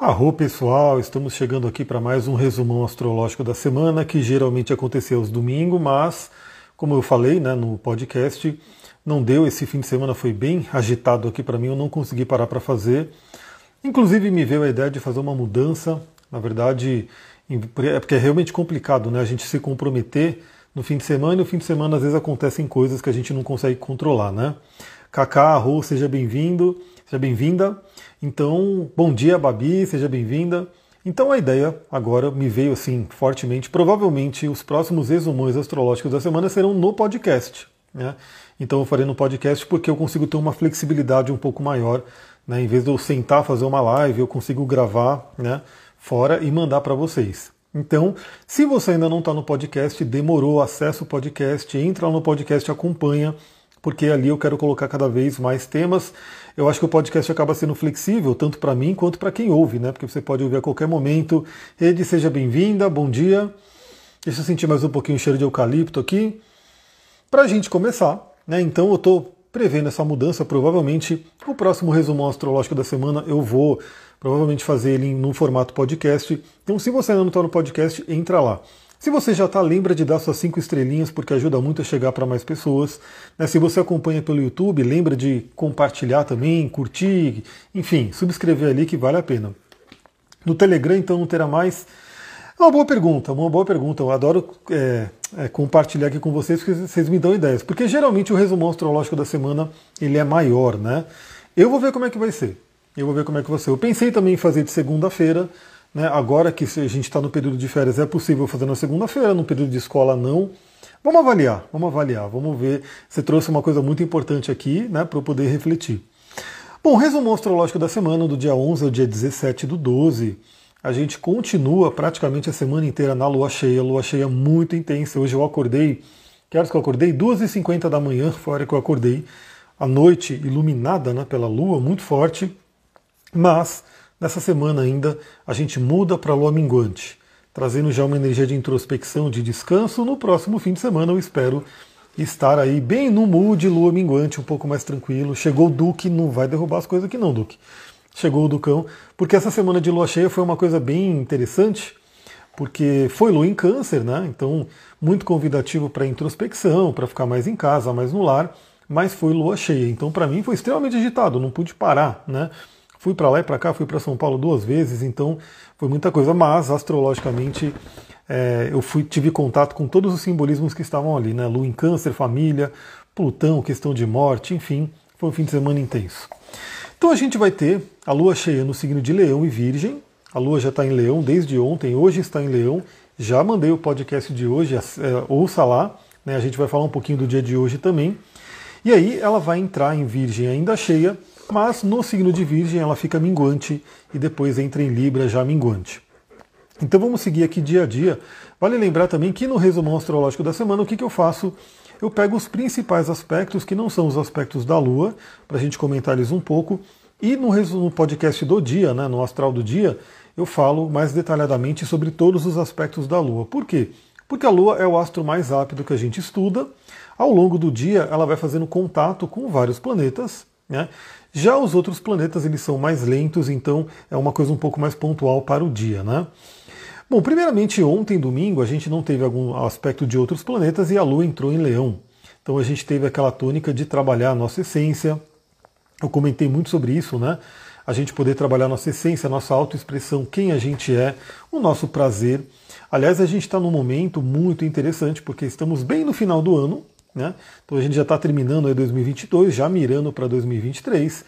Arro pessoal, estamos chegando aqui para mais um resumão astrológico da semana, que geralmente aconteceu aos domingos, mas, como eu falei né, no podcast, não deu. Esse fim de semana foi bem agitado aqui para mim, eu não consegui parar para fazer. Inclusive me veio a ideia de fazer uma mudança. Na verdade, é porque é realmente complicado né, a gente se comprometer no fim de semana e no fim de semana às vezes acontecem coisas que a gente não consegue controlar, né? Cacá, Arro, seja bem-vindo, seja bem-vinda. Então, bom dia, Babi, seja bem-vinda. Então a ideia agora me veio assim fortemente. Provavelmente os próximos resumões astrológicos da semana serão no podcast. Né? Então eu farei no podcast porque eu consigo ter uma flexibilidade um pouco maior. Né? Em vez de eu sentar fazer uma live, eu consigo gravar né, fora e mandar para vocês. Então, se você ainda não está no podcast, demorou, acessa o podcast, entra no podcast, acompanha porque ali eu quero colocar cada vez mais temas. Eu acho que o podcast acaba sendo flexível, tanto para mim quanto para quem ouve, né? Porque você pode ouvir a qualquer momento. Ed, seja bem-vinda, bom dia. Deixa eu sentir mais um pouquinho o cheiro de eucalipto aqui. Para a gente começar, né? Então eu estou prevendo essa mudança. Provavelmente o próximo resumão astrológico da semana eu vou provavelmente fazer ele no formato podcast. Então, se você ainda não está no podcast, entra lá. Se você já está, lembra de dar suas cinco estrelinhas, porque ajuda muito a chegar para mais pessoas. Né? Se você acompanha pelo YouTube, lembra de compartilhar também, curtir, enfim, subscrever ali que vale a pena. No Telegram, então, não terá mais. É uma boa pergunta, uma boa pergunta. Eu adoro é, é, compartilhar aqui com vocês, porque vocês me dão ideias. Porque geralmente o resumão astrológico da semana ele é maior, né? Eu vou ver como é que vai ser. Eu vou ver como é que vai ser. Eu pensei também em fazer de segunda-feira, né? Agora que a gente está no período de férias, é possível fazer na segunda-feira, no período de escola não. Vamos avaliar, vamos avaliar, vamos ver. Você trouxe uma coisa muito importante aqui né, para eu poder refletir. Bom, resumo astrológico da semana, do dia 11 ao dia 17 do 12. A gente continua praticamente a semana inteira na lua cheia, lua cheia muito intensa. Hoje eu acordei, que horas que eu acordei? 2h50 da manhã, foi a hora que eu acordei. A noite iluminada né, pela lua, muito forte. Mas Nessa semana ainda a gente muda para a lua minguante, trazendo já uma energia de introspecção, de descanso. No próximo fim de semana eu espero estar aí bem no mood lua minguante, um pouco mais tranquilo. Chegou o Duque, não vai derrubar as coisas aqui não, Duque. Chegou o Ducão, porque essa semana de lua cheia foi uma coisa bem interessante, porque foi lua em câncer, né? Então, muito convidativo para introspecção, para ficar mais em casa, mais no lar, mas foi lua cheia. Então, para mim foi extremamente agitado, não pude parar, né? Fui para lá e para cá, fui para São Paulo duas vezes, então foi muita coisa. Mas astrologicamente é, eu fui, tive contato com todos os simbolismos que estavam ali, né? Lua em Câncer, família, Plutão, questão de morte, enfim, foi um fim de semana intenso. Então a gente vai ter a Lua cheia no signo de Leão e Virgem. A Lua já está em Leão desde ontem, hoje está em Leão. Já mandei o podcast de hoje, é, ouça lá. Né? A gente vai falar um pouquinho do dia de hoje também. E aí ela vai entrar em Virgem ainda cheia mas no signo de Virgem ela fica minguante e depois entra em Libra já minguante. Então vamos seguir aqui dia a dia. Vale lembrar também que no resumão astrológico da semana, o que, que eu faço? Eu pego os principais aspectos, que não são os aspectos da Lua, para a gente comentar eles um pouco, e no, no podcast do dia, né, no astral do dia, eu falo mais detalhadamente sobre todos os aspectos da Lua. Por quê? Porque a Lua é o astro mais rápido que a gente estuda. Ao longo do dia, ela vai fazendo contato com vários planetas, né? Já os outros planetas eles são mais lentos, então é uma coisa um pouco mais pontual para o dia, né? Bom, primeiramente ontem, domingo, a gente não teve algum aspecto de outros planetas e a Lua entrou em Leão. Então a gente teve aquela tônica de trabalhar a nossa essência. Eu comentei muito sobre isso, né? A gente poder trabalhar nossa essência, nossa autoexpressão, quem a gente é, o nosso prazer. Aliás, a gente está num momento muito interessante, porque estamos bem no final do ano, né? Então a gente já está terminando aí 2022, já mirando para 2023.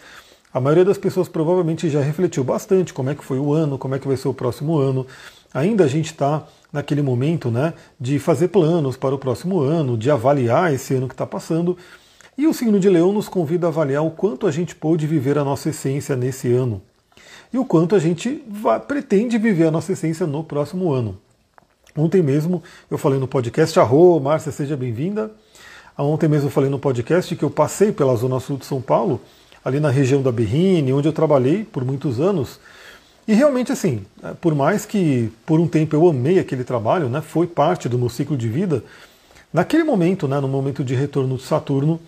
A maioria das pessoas provavelmente já refletiu bastante como é que foi o ano, como é que vai ser o próximo ano. Ainda a gente está naquele momento né, de fazer planos para o próximo ano, de avaliar esse ano que está passando. E o signo de Leão nos convida a avaliar o quanto a gente pôde viver a nossa essência nesse ano e o quanto a gente vai, pretende viver a nossa essência no próximo ano. Ontem mesmo eu falei no podcast, arro, Márcia, seja bem-vinda. Ontem mesmo eu falei no podcast que eu passei pela Zona Sul de São Paulo, ali na região da Berrine, onde eu trabalhei por muitos anos. E realmente, assim, é, por mais que por um tempo eu amei aquele trabalho, né, foi parte do meu ciclo de vida, naquele momento, né, no momento de retorno de Saturno,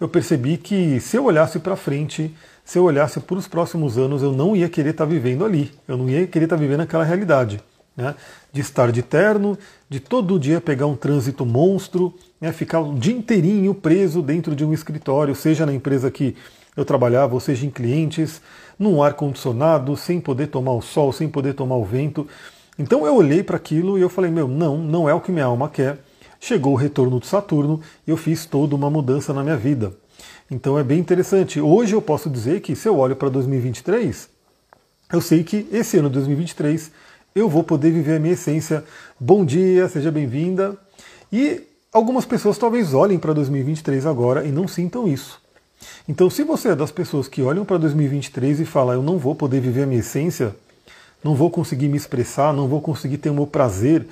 eu percebi que se eu olhasse para frente, se eu olhasse para os próximos anos, eu não ia querer estar tá vivendo ali, eu não ia querer estar tá vivendo aquela realidade. Né? De estar de terno, de todo dia pegar um trânsito monstro, né? ficar o dia inteirinho preso dentro de um escritório, seja na empresa que eu trabalhava, ou seja em clientes, num ar-condicionado, sem poder tomar o sol, sem poder tomar o vento. Então eu olhei para aquilo e eu falei, meu, não, não é o que minha alma quer. Chegou o retorno de Saturno e eu fiz toda uma mudança na minha vida. Então é bem interessante. Hoje eu posso dizer que se eu olho para 2023, eu sei que esse ano 2023 eu vou poder viver a minha essência. Bom dia, seja bem-vinda. E algumas pessoas talvez olhem para 2023 agora e não sintam isso. Então, se você é das pessoas que olham para 2023 e falam, eu não vou poder viver a minha essência, não vou conseguir me expressar, não vou conseguir ter o meu prazer.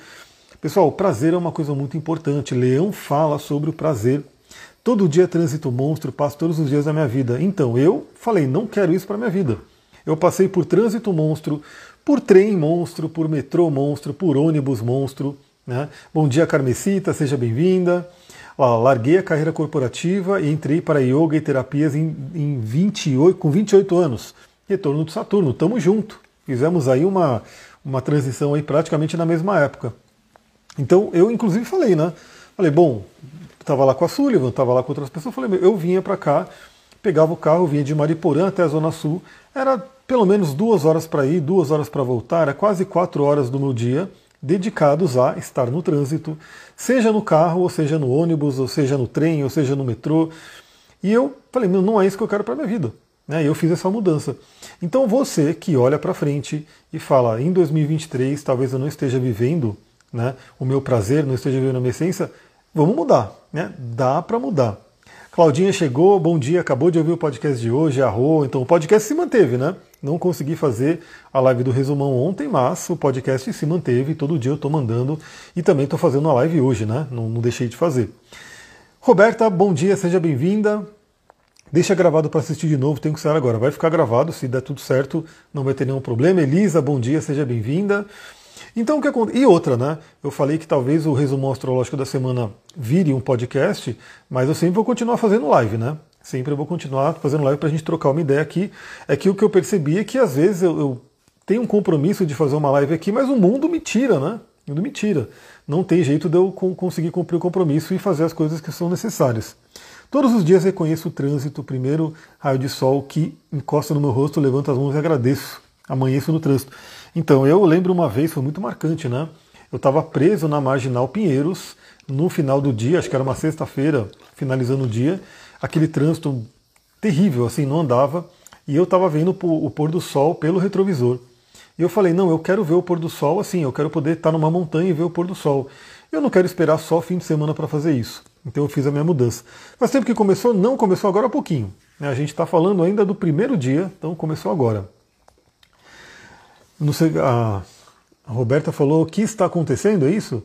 Pessoal, o prazer é uma coisa muito importante. Leão fala sobre o prazer. Todo dia trânsito monstro, passo todos os dias da minha vida. Então, eu falei, não quero isso para minha vida. Eu passei por trânsito monstro, por trem monstro, por metrô monstro, por ônibus monstro. Né? Bom dia, Carmesita, seja bem-vinda. larguei a carreira corporativa e entrei para yoga e terapias em, em 28, com 28 anos. Retorno de Saturno, tamo junto. Fizemos aí uma, uma transição aí praticamente na mesma época. Então eu inclusive falei, né? Falei, bom, estava lá com a Sullivan, estava lá com outras pessoas, falei, eu vinha para cá, pegava o carro, vinha de Mariporã até a Zona Sul, era pelo menos duas horas para ir, duas horas para voltar, era quase quatro horas do meu dia dedicados a estar no trânsito, seja no carro, ou seja no ônibus, ou seja no trem, ou seja no metrô. E eu falei, não é isso que eu quero para minha vida. Né? E eu fiz essa mudança. Então você que olha para frente e fala, em 2023 talvez eu não esteja vivendo né, o meu prazer, não esteja vivendo a minha essência, vamos mudar. Né? Dá para mudar. Claudinha chegou, bom dia, acabou de ouvir o podcast de hoje, arrou. Então o podcast se manteve, né? Não consegui fazer a live do resumão ontem, mas o podcast se manteve, todo dia eu estou mandando e também estou fazendo a live hoje, né? Não, não deixei de fazer. Roberta, bom dia, seja bem-vinda. Deixa gravado para assistir de novo, tem que ser agora. Vai ficar gravado, se der tudo certo, não vai ter nenhum problema. Elisa, bom dia, seja bem-vinda. Então o que acontece? E outra, né? Eu falei que talvez o resumo astrológico da semana vire um podcast, mas eu sempre vou continuar fazendo live, né? Sempre eu vou continuar fazendo live para a gente trocar uma ideia aqui. É que o que eu percebi é que às vezes eu, eu tenho um compromisso de fazer uma live aqui, mas o mundo me tira, né? O mundo me tira. Não tem jeito de eu conseguir cumprir o compromisso e fazer as coisas que são necessárias. Todos os dias reconheço o trânsito, o primeiro raio de sol que encosta no meu rosto, levanto as mãos e agradeço. Amanheço no trânsito. Então, eu lembro uma vez, foi muito marcante, né? Eu estava preso na Marginal Pinheiros, no final do dia, acho que era uma sexta-feira, finalizando o dia, aquele trânsito terrível, assim, não andava, e eu estava vendo o pôr do sol pelo retrovisor. E eu falei, não, eu quero ver o pôr do sol assim, eu quero poder estar numa montanha e ver o pôr do sol. Eu não quero esperar só fim de semana para fazer isso. Então eu fiz a minha mudança. Faz tempo que começou? Não, começou agora há pouquinho. Né? A gente está falando ainda do primeiro dia, então começou agora. Sei, a Roberta falou o que está acontecendo, é isso?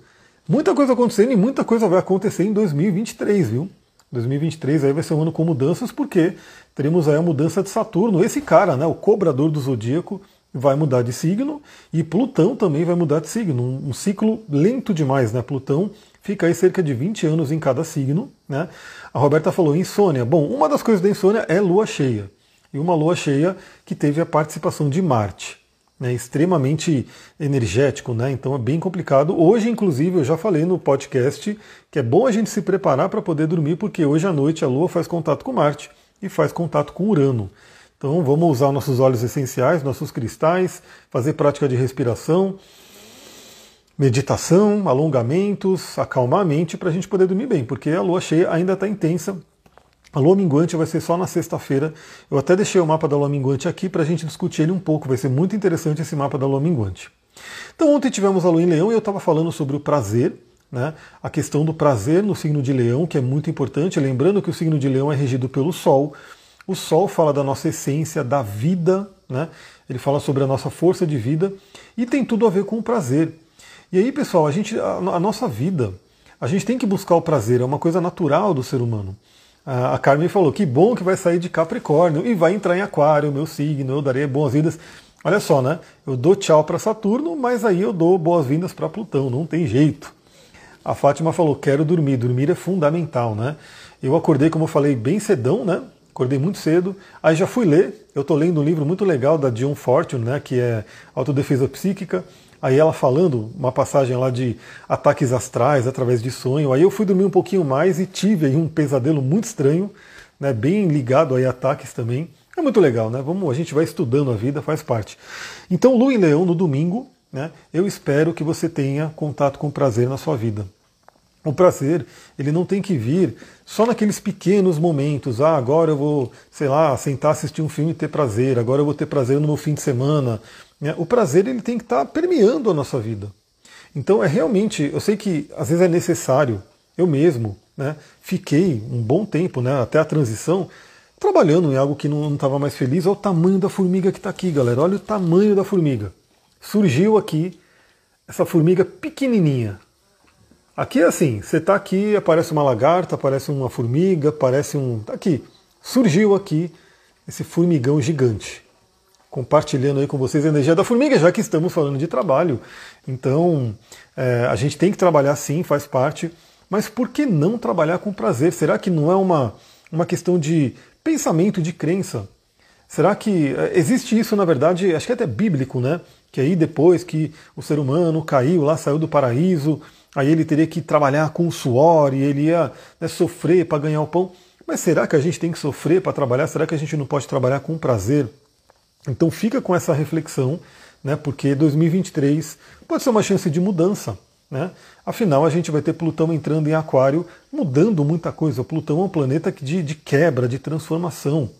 Muita coisa acontecendo e muita coisa vai acontecer em 2023, viu? 2023 aí vai ser um ano com mudanças, porque teremos aí a mudança de Saturno. Esse cara, né, o cobrador do zodíaco, vai mudar de signo e Plutão também vai mudar de signo. Um, um ciclo lento demais, né? Plutão fica aí cerca de 20 anos em cada signo. Né? A Roberta falou insônia. Bom, uma das coisas da insônia é lua cheia. E uma lua cheia que teve a participação de Marte. Né, extremamente energético, né? Então é bem complicado. Hoje, inclusive, eu já falei no podcast que é bom a gente se preparar para poder dormir, porque hoje à noite a Lua faz contato com Marte e faz contato com Urano. Então vamos usar nossos óleos essenciais, nossos cristais, fazer prática de respiração, meditação, alongamentos, acalmar a mente para a gente poder dormir bem, porque a lua cheia ainda está intensa. A lua minguante vai ser só na sexta-feira. Eu até deixei o mapa da lua minguante aqui para a gente discutir ele um pouco. Vai ser muito interessante esse mapa da lua minguante. Então ontem tivemos a lua em leão e eu estava falando sobre o prazer, né? a questão do prazer no signo de leão, que é muito importante. Lembrando que o signo de leão é regido pelo sol. O Sol fala da nossa essência, da vida, né? ele fala sobre a nossa força de vida e tem tudo a ver com o prazer. E aí, pessoal, a, gente, a, a nossa vida, a gente tem que buscar o prazer, é uma coisa natural do ser humano. A, Carmen falou: que bom que vai sair de Capricórnio e vai entrar em Aquário, meu signo, eu darei boas-vindas. Olha só, né? Eu dou tchau para Saturno, mas aí eu dou boas-vindas para Plutão, não tem jeito. A Fátima falou: quero dormir, dormir é fundamental, né? Eu acordei, como eu falei, bem cedão, né? acordei muito cedo, aí já fui ler, eu estou lendo um livro muito legal da Dion Fortune, né, que é Autodefesa Psíquica, aí ela falando uma passagem lá de ataques astrais através de sonho, aí eu fui dormir um pouquinho mais e tive aí um pesadelo muito estranho, né, bem ligado aí a ataques também, é muito legal, né, Vamos, a gente vai estudando a vida, faz parte. Então, Lu e Leão no domingo, né, eu espero que você tenha contato com prazer na sua vida. O prazer, ele não tem que vir só naqueles pequenos momentos. Ah, agora eu vou, sei lá, sentar assistir um filme e ter prazer. Agora eu vou ter prazer no meu fim de semana. Né? O prazer, ele tem que estar permeando a nossa vida. Então é realmente, eu sei que às vezes é necessário. Eu mesmo, né, fiquei um bom tempo, né, até a transição, trabalhando em algo que não estava mais feliz. Olha o tamanho da formiga que está aqui, galera. Olha o tamanho da formiga. Surgiu aqui essa formiga pequenininha, Aqui é assim, você está aqui, aparece uma lagarta, aparece uma formiga, aparece um. Tá aqui. Surgiu aqui esse formigão gigante. Compartilhando aí com vocês a energia da formiga, já que estamos falando de trabalho. Então, é, a gente tem que trabalhar sim, faz parte. Mas por que não trabalhar com prazer? Será que não é uma, uma questão de pensamento, de crença? Será que é, existe isso, na verdade, acho que é até bíblico, né? Que aí depois que o ser humano caiu lá, saiu do paraíso, aí ele teria que trabalhar com suor e ele ia né, sofrer para ganhar o pão. Mas será que a gente tem que sofrer para trabalhar? Será que a gente não pode trabalhar com prazer? Então fica com essa reflexão, né, porque 2023 pode ser uma chance de mudança. Né? Afinal, a gente vai ter Plutão entrando em Aquário, mudando muita coisa. O Plutão é um planeta de, de quebra, de transformação,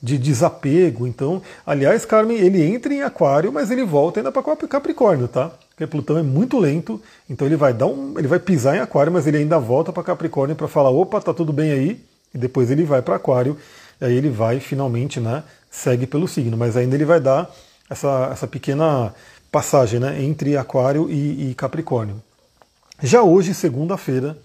de desapego. Então, aliás, Carmen, ele entra em Aquário, mas ele volta ainda para Capricórnio, tá? porque Plutão é muito lento, então ele vai dar um, ele vai pisar em Aquário, mas ele ainda volta para Capricórnio para falar, opa, tá tudo bem aí, e depois ele vai para Aquário, aí ele vai finalmente, né, segue pelo signo, mas ainda ele vai dar essa, essa pequena passagem, né, entre Aquário e, e Capricórnio. Já hoje, segunda-feira,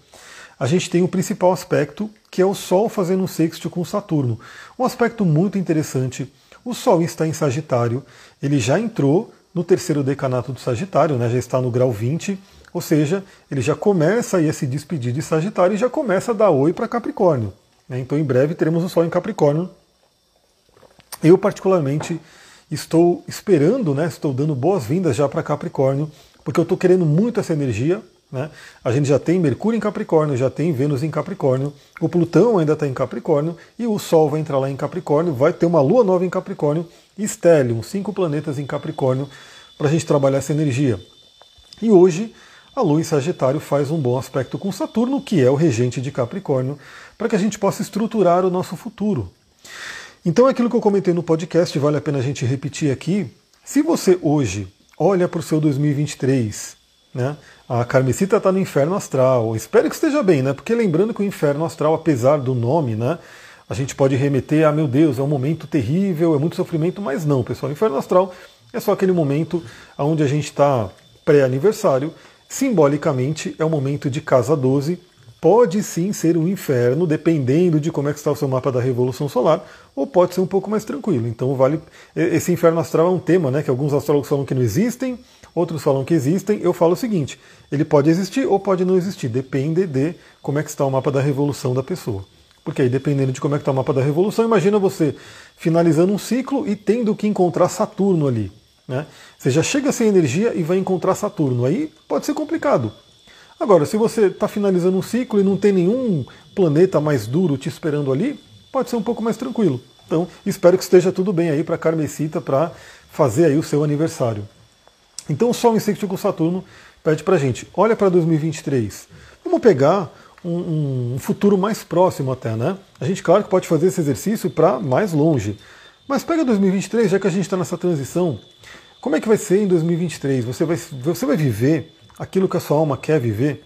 a gente tem o principal aspecto, que é o Sol fazendo um sexto com Saturno. Um aspecto muito interessante. O Sol está em Sagitário, ele já entrou no terceiro decanato do Sagitário, né, já está no grau 20, ou seja, ele já começa a se despedir de Sagitário e já começa a dar oi para Capricórnio. Né, então em breve teremos o Sol em Capricórnio. Eu particularmente estou esperando, né, estou dando boas-vindas já para Capricórnio, porque eu estou querendo muito essa energia. Né? A gente já tem Mercúrio em Capricórnio, já tem Vênus em Capricórnio, o Plutão ainda está em Capricórnio e o Sol vai entrar lá em Capricórnio, vai ter uma Lua nova em Capricórnio Stellium, cinco planetas em Capricórnio, para a gente trabalhar essa energia. E hoje a Lua em Sagitário faz um bom aspecto com Saturno, que é o regente de Capricórnio, para que a gente possa estruturar o nosso futuro. Então, aquilo que eu comentei no podcast, vale a pena a gente repetir aqui. Se você hoje olha para o seu 2023, né, a Carmesita está no inferno astral. Espero que esteja bem, né? Porque lembrando que o inferno astral, apesar do nome, né, a gente pode remeter a, meu Deus, é um momento terrível, é muito sofrimento, mas não, pessoal. O inferno astral é só aquele momento onde a gente está pré-aniversário. Simbolicamente, é o momento de casa 12. Pode sim ser um inferno, dependendo de como é que está o seu mapa da Revolução Solar, ou pode ser um pouco mais tranquilo. Então, vale. Esse inferno astral é um tema, né? Que alguns astrólogos falam que não existem, outros falam que existem. Eu falo o seguinte: ele pode existir ou pode não existir, depende de como é que está o mapa da revolução da pessoa. Porque aí, dependendo de como é que está o mapa da revolução, imagina você finalizando um ciclo e tendo que encontrar Saturno ali. Né? Você já chega sem energia e vai encontrar Saturno. Aí pode ser complicado. Agora, se você está finalizando um ciclo e não tem nenhum planeta mais duro te esperando ali, pode ser um pouco mais tranquilo. Então, espero que esteja tudo bem aí para Carmesita para fazer aí o seu aniversário. Então, o Sol em sexto com Saturno pede para gente, olha para 2023. Vamos pegar um, um, futuro mais próximo até, né? A gente, claro, que pode fazer esse exercício para mais longe. Mas pega 2023, já que a gente está nessa transição, como é que vai ser em 2023? Você vai, você vai viver aquilo que a sua alma quer viver?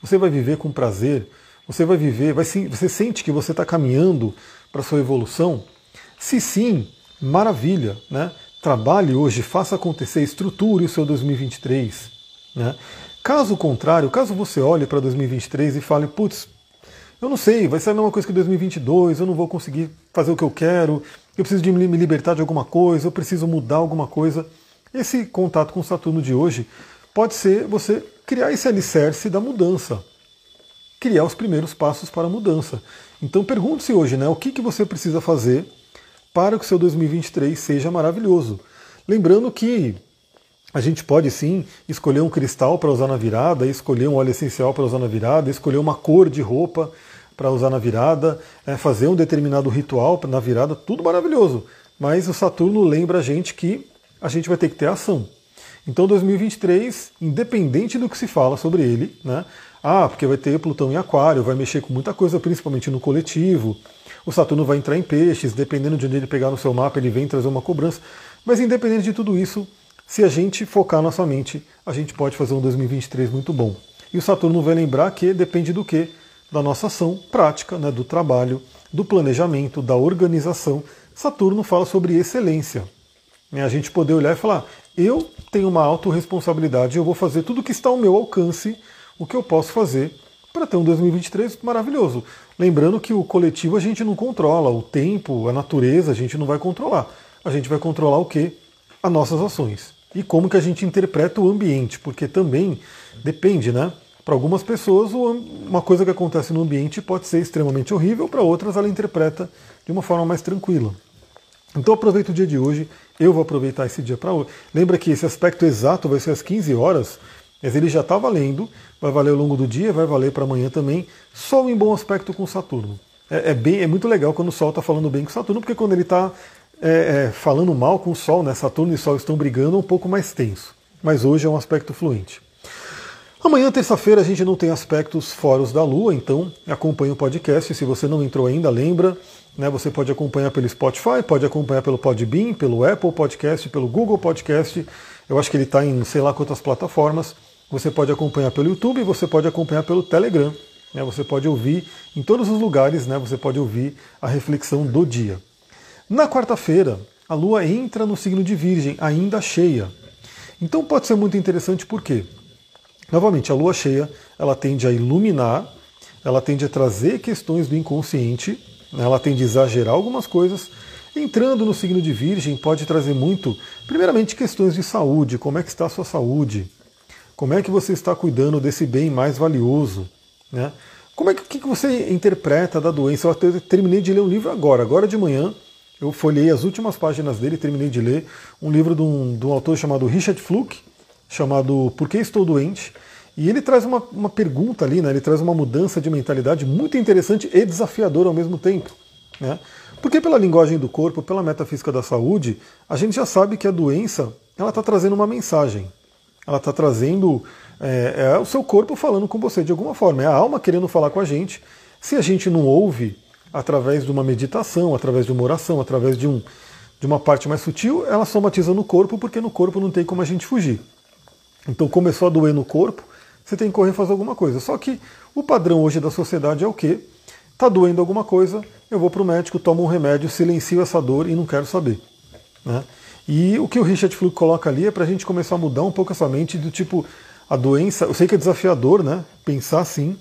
Você vai viver com prazer? Você vai viver, vai, você sente que você está caminhando para a sua evolução? Se sim, maravilha, né? Trabalhe hoje, faça acontecer, estruture o seu 2023. Né? Caso contrário, caso você olhe para 2023 e fale, putz, eu não sei, vai ser a mesma coisa que 2022, eu não vou conseguir fazer o que eu quero, eu preciso de me libertar de alguma coisa, eu preciso mudar alguma coisa. Esse contato com Saturno de hoje pode ser você criar esse alicerce da mudança. criar os primeiros passos para a mudança. Então pergunte-se hoje, né, o que, que você precisa fazer para que o seu 2023 seja maravilhoso. Lembrando que a gente pode sim escolher um cristal para usar na virada, escolher um óleo essencial para usar na virada, escolher uma cor de roupa para usar na virada, é, fazer um determinado ritual na virada, tudo maravilhoso. Mas o Saturno lembra a gente que a gente vai ter que ter ação. Então 2023, independente do que se fala sobre ele, né? Ah, porque vai ter Plutão em Aquário, vai mexer com muita coisa, principalmente no coletivo. O Saturno vai entrar em peixes, dependendo de onde ele pegar no seu mapa, ele vem trazer uma cobrança. Mas independente de tudo isso, se a gente focar nossa mente, a gente pode fazer um 2023 muito bom. E o Saturno vai lembrar que depende do que? Da nossa ação prática, né, do trabalho, do planejamento, da organização. Saturno fala sobre excelência. É a gente poder olhar e falar: eu tenho uma autorresponsabilidade, eu vou fazer tudo que está ao meu alcance, o que eu posso fazer para ter um 2023 maravilhoso. Lembrando que o coletivo a gente não controla, o tempo, a natureza a gente não vai controlar. A gente vai controlar o que? As nossas ações. E como que a gente interpreta o ambiente, porque também depende, né? Para algumas pessoas, uma coisa que acontece no ambiente pode ser extremamente horrível, para outras ela interpreta de uma forma mais tranquila. Então aproveita o dia de hoje, eu vou aproveitar esse dia para hoje. Lembra que esse aspecto exato vai ser às 15 horas, mas ele já está valendo, vai valer ao longo do dia, vai valer para amanhã também, Sol em bom aspecto com Saturno. É, é, bem, é muito legal quando o Sol está falando bem com Saturno, porque quando ele está é, é, falando mal com o Sol, né, Saturno e Sol estão brigando, é um pouco mais tenso. Mas hoje é um aspecto fluente. Amanhã, terça-feira, a gente não tem aspectos fora os da Lua, então acompanhe o podcast. Se você não entrou ainda, lembra. Né, você pode acompanhar pelo Spotify, pode acompanhar pelo Podbean, pelo Apple Podcast, pelo Google Podcast. Eu acho que ele está em sei lá quantas plataformas. Você pode acompanhar pelo YouTube, você pode acompanhar pelo Telegram. Né? Você pode ouvir em todos os lugares, né? você pode ouvir a reflexão do dia. Na quarta-feira, a Lua entra no signo de Virgem, ainda cheia. Então pode ser muito interessante porque, novamente, a Lua cheia ela tende a iluminar, ela tende a trazer questões do inconsciente? Ela tende a exagerar algumas coisas. Entrando no signo de Virgem pode trazer muito, primeiramente, questões de saúde, como é que está a sua saúde, como é que você está cuidando desse bem mais valioso? Né? Como é que, que você interpreta da doença? Eu terminei de ler um livro agora, agora de manhã. Eu folhei as últimas páginas dele, terminei de ler um livro de um, de um autor chamado Richard Fluke, chamado Por que Estou Doente? E ele traz uma, uma pergunta ali, né? ele traz uma mudança de mentalidade muito interessante e desafiadora ao mesmo tempo. Né? Porque pela linguagem do corpo, pela metafísica da saúde, a gente já sabe que a doença ela está trazendo uma mensagem. Ela está trazendo é, é, o seu corpo falando com você de alguma forma. É a alma querendo falar com a gente. Se a gente não ouve através de uma meditação, através de uma oração, através de, um, de uma parte mais sutil, ela somatiza no corpo, porque no corpo não tem como a gente fugir. Então começou a doer no corpo, você tem que correr fazer alguma coisa. Só que o padrão hoje da sociedade é o quê? Tá doendo alguma coisa, eu vou para o médico, tomo um remédio, silencio essa dor e não quero saber. Né? E o que o Richard Fluke coloca ali é para a gente começar a mudar um pouco essa mente do tipo, a doença, eu sei que é desafiador, né? Pensar assim.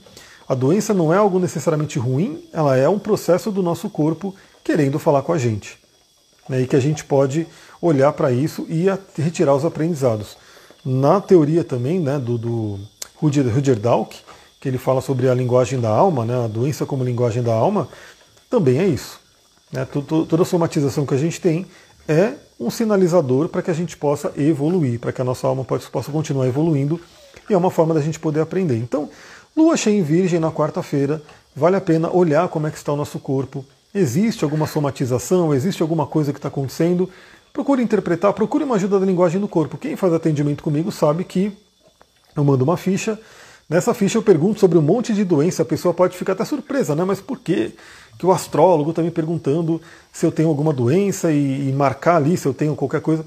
A doença não é algo necessariamente ruim, ela é um processo do nosso corpo querendo falar com a gente. Né, e que a gente pode olhar para isso e retirar os aprendizados. Na teoria também né, do, do Rudyard Dalk, que ele fala sobre a linguagem da alma, né, a doença como linguagem da alma, também é isso. Né, toda somatização que a gente tem é um sinalizador para que a gente possa evoluir, para que a nossa alma possa continuar evoluindo e é uma forma da gente poder aprender. Então, lua cheia em virgem na quarta-feira, vale a pena olhar como é que está o nosso corpo. Existe alguma somatização, existe alguma coisa que está acontecendo? Procure interpretar, procure uma ajuda da linguagem do corpo. Quem faz atendimento comigo sabe que eu mando uma ficha. Nessa ficha eu pergunto sobre um monte de doença, a pessoa pode ficar até surpresa, né? Mas por quê? que o astrólogo está me perguntando se eu tenho alguma doença e, e, marcar ali se eu tenho qualquer coisa.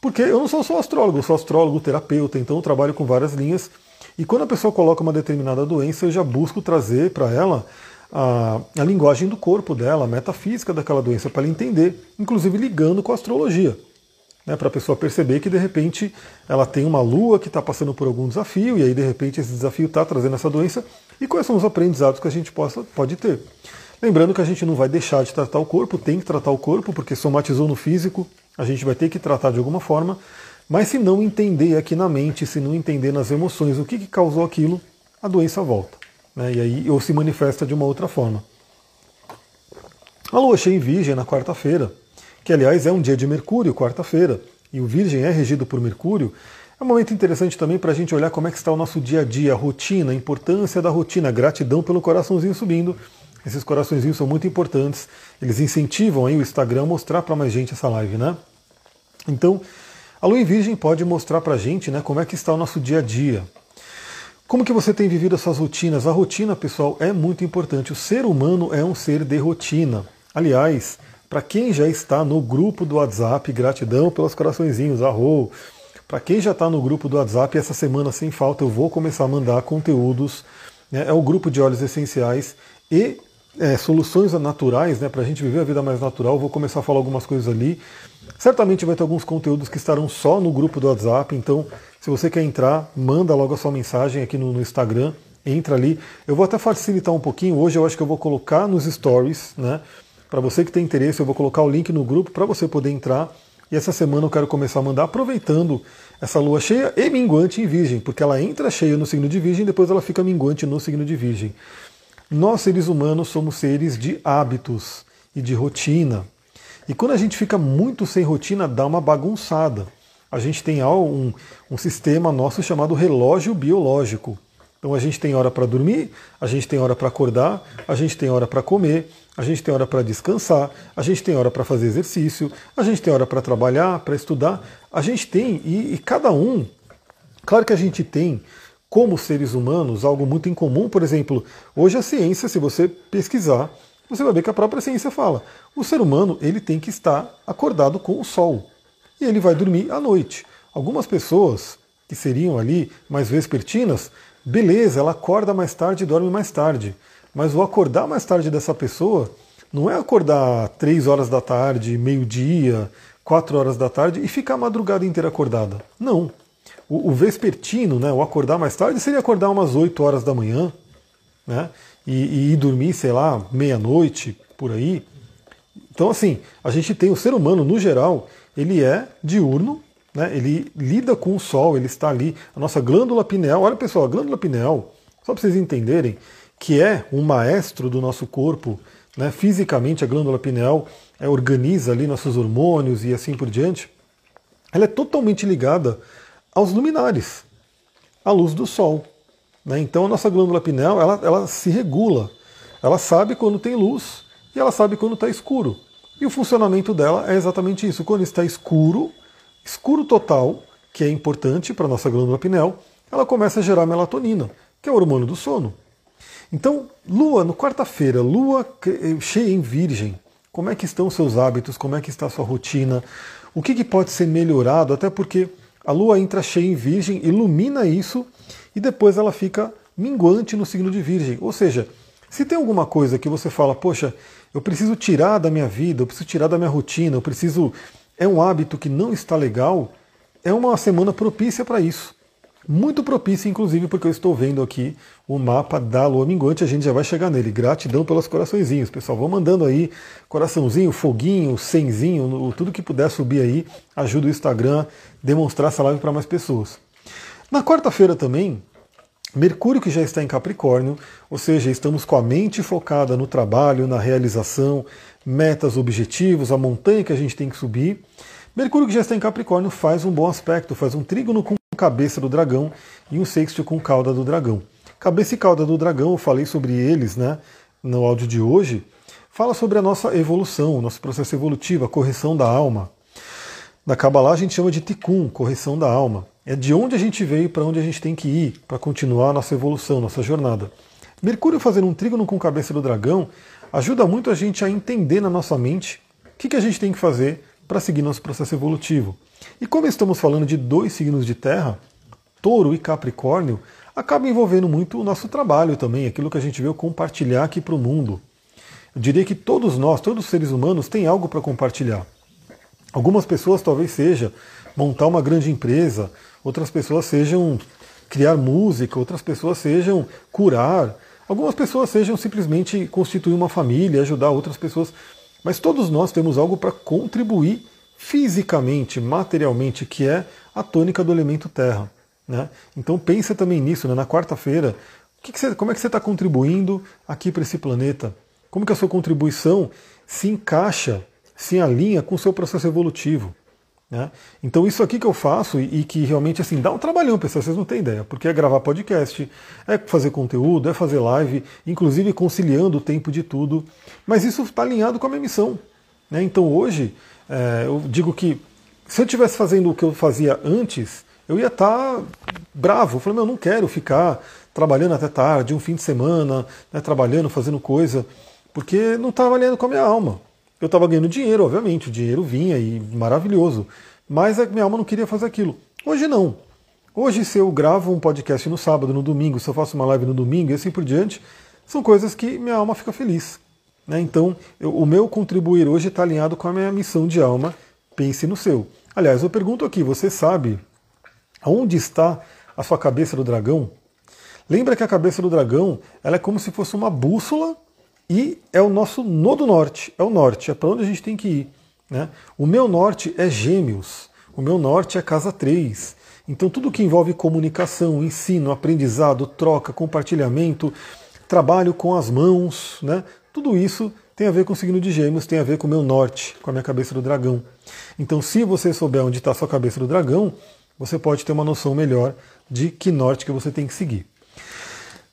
Porque eu não sou só astrólogo, eu sou astrólogo, terapeuta, então eu trabalho com várias linhas. E quando a pessoa coloca uma determinada doença, eu já busco trazer para ela a, a, linguagem do corpo dela, a metafísica daquela doença, para ela entender, inclusive ligando com a astrologia. Né, para a pessoa perceber que de repente ela tem uma lua que está passando por algum desafio, e aí de repente esse desafio está trazendo essa doença, e quais são os aprendizados que a gente possa, pode ter. Lembrando que a gente não vai deixar de tratar o corpo, tem que tratar o corpo, porque somatizou no físico, a gente vai ter que tratar de alguma forma, mas se não entender aqui na mente, se não entender nas emoções o que, que causou aquilo, a doença volta. né? e aí ou se manifesta de uma outra forma. A lua cheia em Virgem na quarta-feira, que aliás é um dia de Mercúrio, quarta-feira, e o Virgem é regido por Mercúrio, é um momento interessante também para a gente olhar como é que está o nosso dia a dia, a rotina, a importância da rotina, gratidão pelo coraçãozinho subindo. Esses coraçõezinhos são muito importantes, eles incentivam aí o Instagram a mostrar para mais gente essa live, né? Então, a Lua em Virgem pode mostrar para a gente né, como é que está o nosso dia a dia. Como que você tem vivido as suas rotinas? A rotina, pessoal, é muito importante. O ser humano é um ser de rotina. Aliás, para quem já está no grupo do WhatsApp, gratidão pelos coraçõezinhos, arro. Para quem já está no grupo do WhatsApp, essa semana sem falta eu vou começar a mandar conteúdos. Né? É o grupo de óleos essenciais e é, soluções naturais, né, para a gente viver a vida mais natural. Vou começar a falar algumas coisas ali. Certamente vai ter alguns conteúdos que estarão só no grupo do WhatsApp, então se você quer entrar, manda logo a sua mensagem aqui no, no Instagram, entra ali. Eu vou até facilitar um pouquinho, hoje eu acho que eu vou colocar nos stories, né? Para você que tem interesse, eu vou colocar o link no grupo para você poder entrar. E essa semana eu quero começar a mandar aproveitando essa lua cheia e minguante em Virgem, porque ela entra cheia no signo de Virgem e depois ela fica minguante no signo de Virgem. Nós, seres humanos, somos seres de hábitos e de rotina. E quando a gente fica muito sem rotina, dá uma bagunçada. A gente tem um, um sistema nosso chamado relógio biológico. Então a gente tem hora para dormir, a gente tem hora para acordar, a gente tem hora para comer, a gente tem hora para descansar, a gente tem hora para fazer exercício, a gente tem hora para trabalhar, para estudar. A gente tem, e, e, cada um, claro que a gente tem, como seres humanos, algo muito em comum. Por exemplo, hoje a ciência, se você pesquisar, você vai ver que a própria ciência fala. O ser humano ele tem que estar acordado com o sol e ele vai dormir à noite. Algumas pessoas que seriam ali mais vespertinas, beleza, ela acorda mais tarde e dorme mais tarde. Mas o acordar mais tarde dessa pessoa não é acordar três horas da tarde, meio-dia, quatro horas da tarde e ficar a madrugada inteira acordada. Não. O, o vespertino, né, o acordar mais tarde, seria acordar umas 8 horas da manhã, né? e, e ir dormir, sei lá, meia-noite, por aí. Então, assim, a gente tem o ser humano, no geral, ele é diurno, né? ele lida com o sol, ele está ali. A nossa glândula pineal, olha pessoal, a glândula pineal, só para vocês entenderem, que é um maestro do nosso corpo, né? fisicamente a glândula pineal é, organiza ali nossos hormônios e assim por diante, ela é totalmente ligada aos luminares, à luz do sol. Né? Então a nossa glândula pineal ela, ela se regula, ela sabe quando tem luz e ela sabe quando está escuro. E o funcionamento dela é exatamente isso. Quando está escuro, escuro total, que é importante para a nossa glândula pineal, ela começa a gerar melatonina, que é o hormônio do sono. Então, lua, no quarta-feira, lua cheia em virgem, como é que estão os seus hábitos, como é que está a sua rotina, o que, que pode ser melhorado, até porque a lua entra cheia em virgem, ilumina isso e depois ela fica minguante no signo de Virgem. Ou seja, se tem alguma coisa que você fala, poxa, eu preciso tirar da minha vida, eu preciso tirar da minha rotina, eu preciso. É um hábito que não está legal, é uma semana propícia para isso. Muito propícia, inclusive, porque eu estou vendo aqui o mapa da lua minguante, a gente já vai chegar nele. Gratidão pelos coraçõezinhos, pessoal. Vão mandando aí coraçãozinho, foguinho, cenzinho, tudo que puder subir aí, ajuda o Instagram a demonstrar essa live para mais pessoas. Na quarta-feira também, Mercúrio que já está em Capricórnio, ou seja, estamos com a mente focada no trabalho, na realização, metas, objetivos, a montanha que a gente tem que subir. Mercúrio que já está em Capricórnio faz um bom aspecto, faz um trígono com cabeça do dragão e um sexto com cauda do dragão. Cabeça e cauda do dragão, eu falei sobre eles né, no áudio de hoje, fala sobre a nossa evolução, o nosso processo evolutivo, a correção da alma. Na Kabbalah a gente chama de tikkun, correção da alma. É de onde a gente veio para onde a gente tem que ir para continuar a nossa evolução, nossa jornada. Mercúrio fazendo um trígono com cabeça do dragão ajuda muito a gente a entender na nossa mente o que, que a gente tem que fazer para seguir nosso processo evolutivo. E como estamos falando de dois signos de terra, touro e capricórnio, acaba envolvendo muito o nosso trabalho também, aquilo que a gente veio compartilhar aqui para o mundo. Eu diria que todos nós, todos os seres humanos, têm algo para compartilhar. Algumas pessoas talvez seja montar uma grande empresa, outras pessoas sejam criar música, outras pessoas sejam curar, algumas pessoas sejam simplesmente constituir uma família, ajudar outras pessoas. Mas todos nós temos algo para contribuir fisicamente, materialmente, que é a tônica do elemento terra. Né? Então pensa também nisso, né? na quarta-feira, como é que você está contribuindo aqui para esse planeta? Como que a sua contribuição se encaixa, se alinha com o seu processo evolutivo? Né? Então isso aqui que eu faço e, e, que realmente assim dá um trabalhão, pessoal, vocês não têm ideia, porque é gravar podcast, é fazer conteúdo, é fazer live, inclusive conciliando o tempo de tudo, mas isso está alinhado com a minha missão. Né? Então hoje é, eu digo que se eu estivesse fazendo o que eu fazia antes, eu ia estar tá bravo. Eu falei, meu, eu não quero ficar trabalhando até tarde, um fim de semana, né, trabalhando, fazendo coisa, porque não estava alinhando com a minha alma. Eu estava ganhando dinheiro, obviamente, o dinheiro vinha e maravilhoso, mas a minha alma não queria fazer aquilo. Hoje não. Hoje, se eu gravo um podcast no sábado, no domingo, se eu faço uma live no domingo e assim por diante, são coisas que minha alma fica feliz. Né? Então, eu, o meu contribuir hoje está alinhado com a minha missão de alma. Pense no seu. Aliás, eu pergunto aqui: você sabe aonde está a sua cabeça do dragão? Lembra que a cabeça do dragão ela é como se fosse uma bússola e é o nosso nodo norte, é o norte, é para onde a gente tem que ir. Né? O meu norte é Gêmeos, o meu norte é casa 3. Então tudo que envolve comunicação, ensino, aprendizado, troca, compartilhamento, trabalho com as mãos, né? Tudo isso tem a ver com o signo de Gêmeos, tem a ver com o meu norte, com a minha cabeça do dragão. Então, se você souber onde está a sua cabeça do dragão, você pode ter uma noção melhor de que norte que você tem que seguir.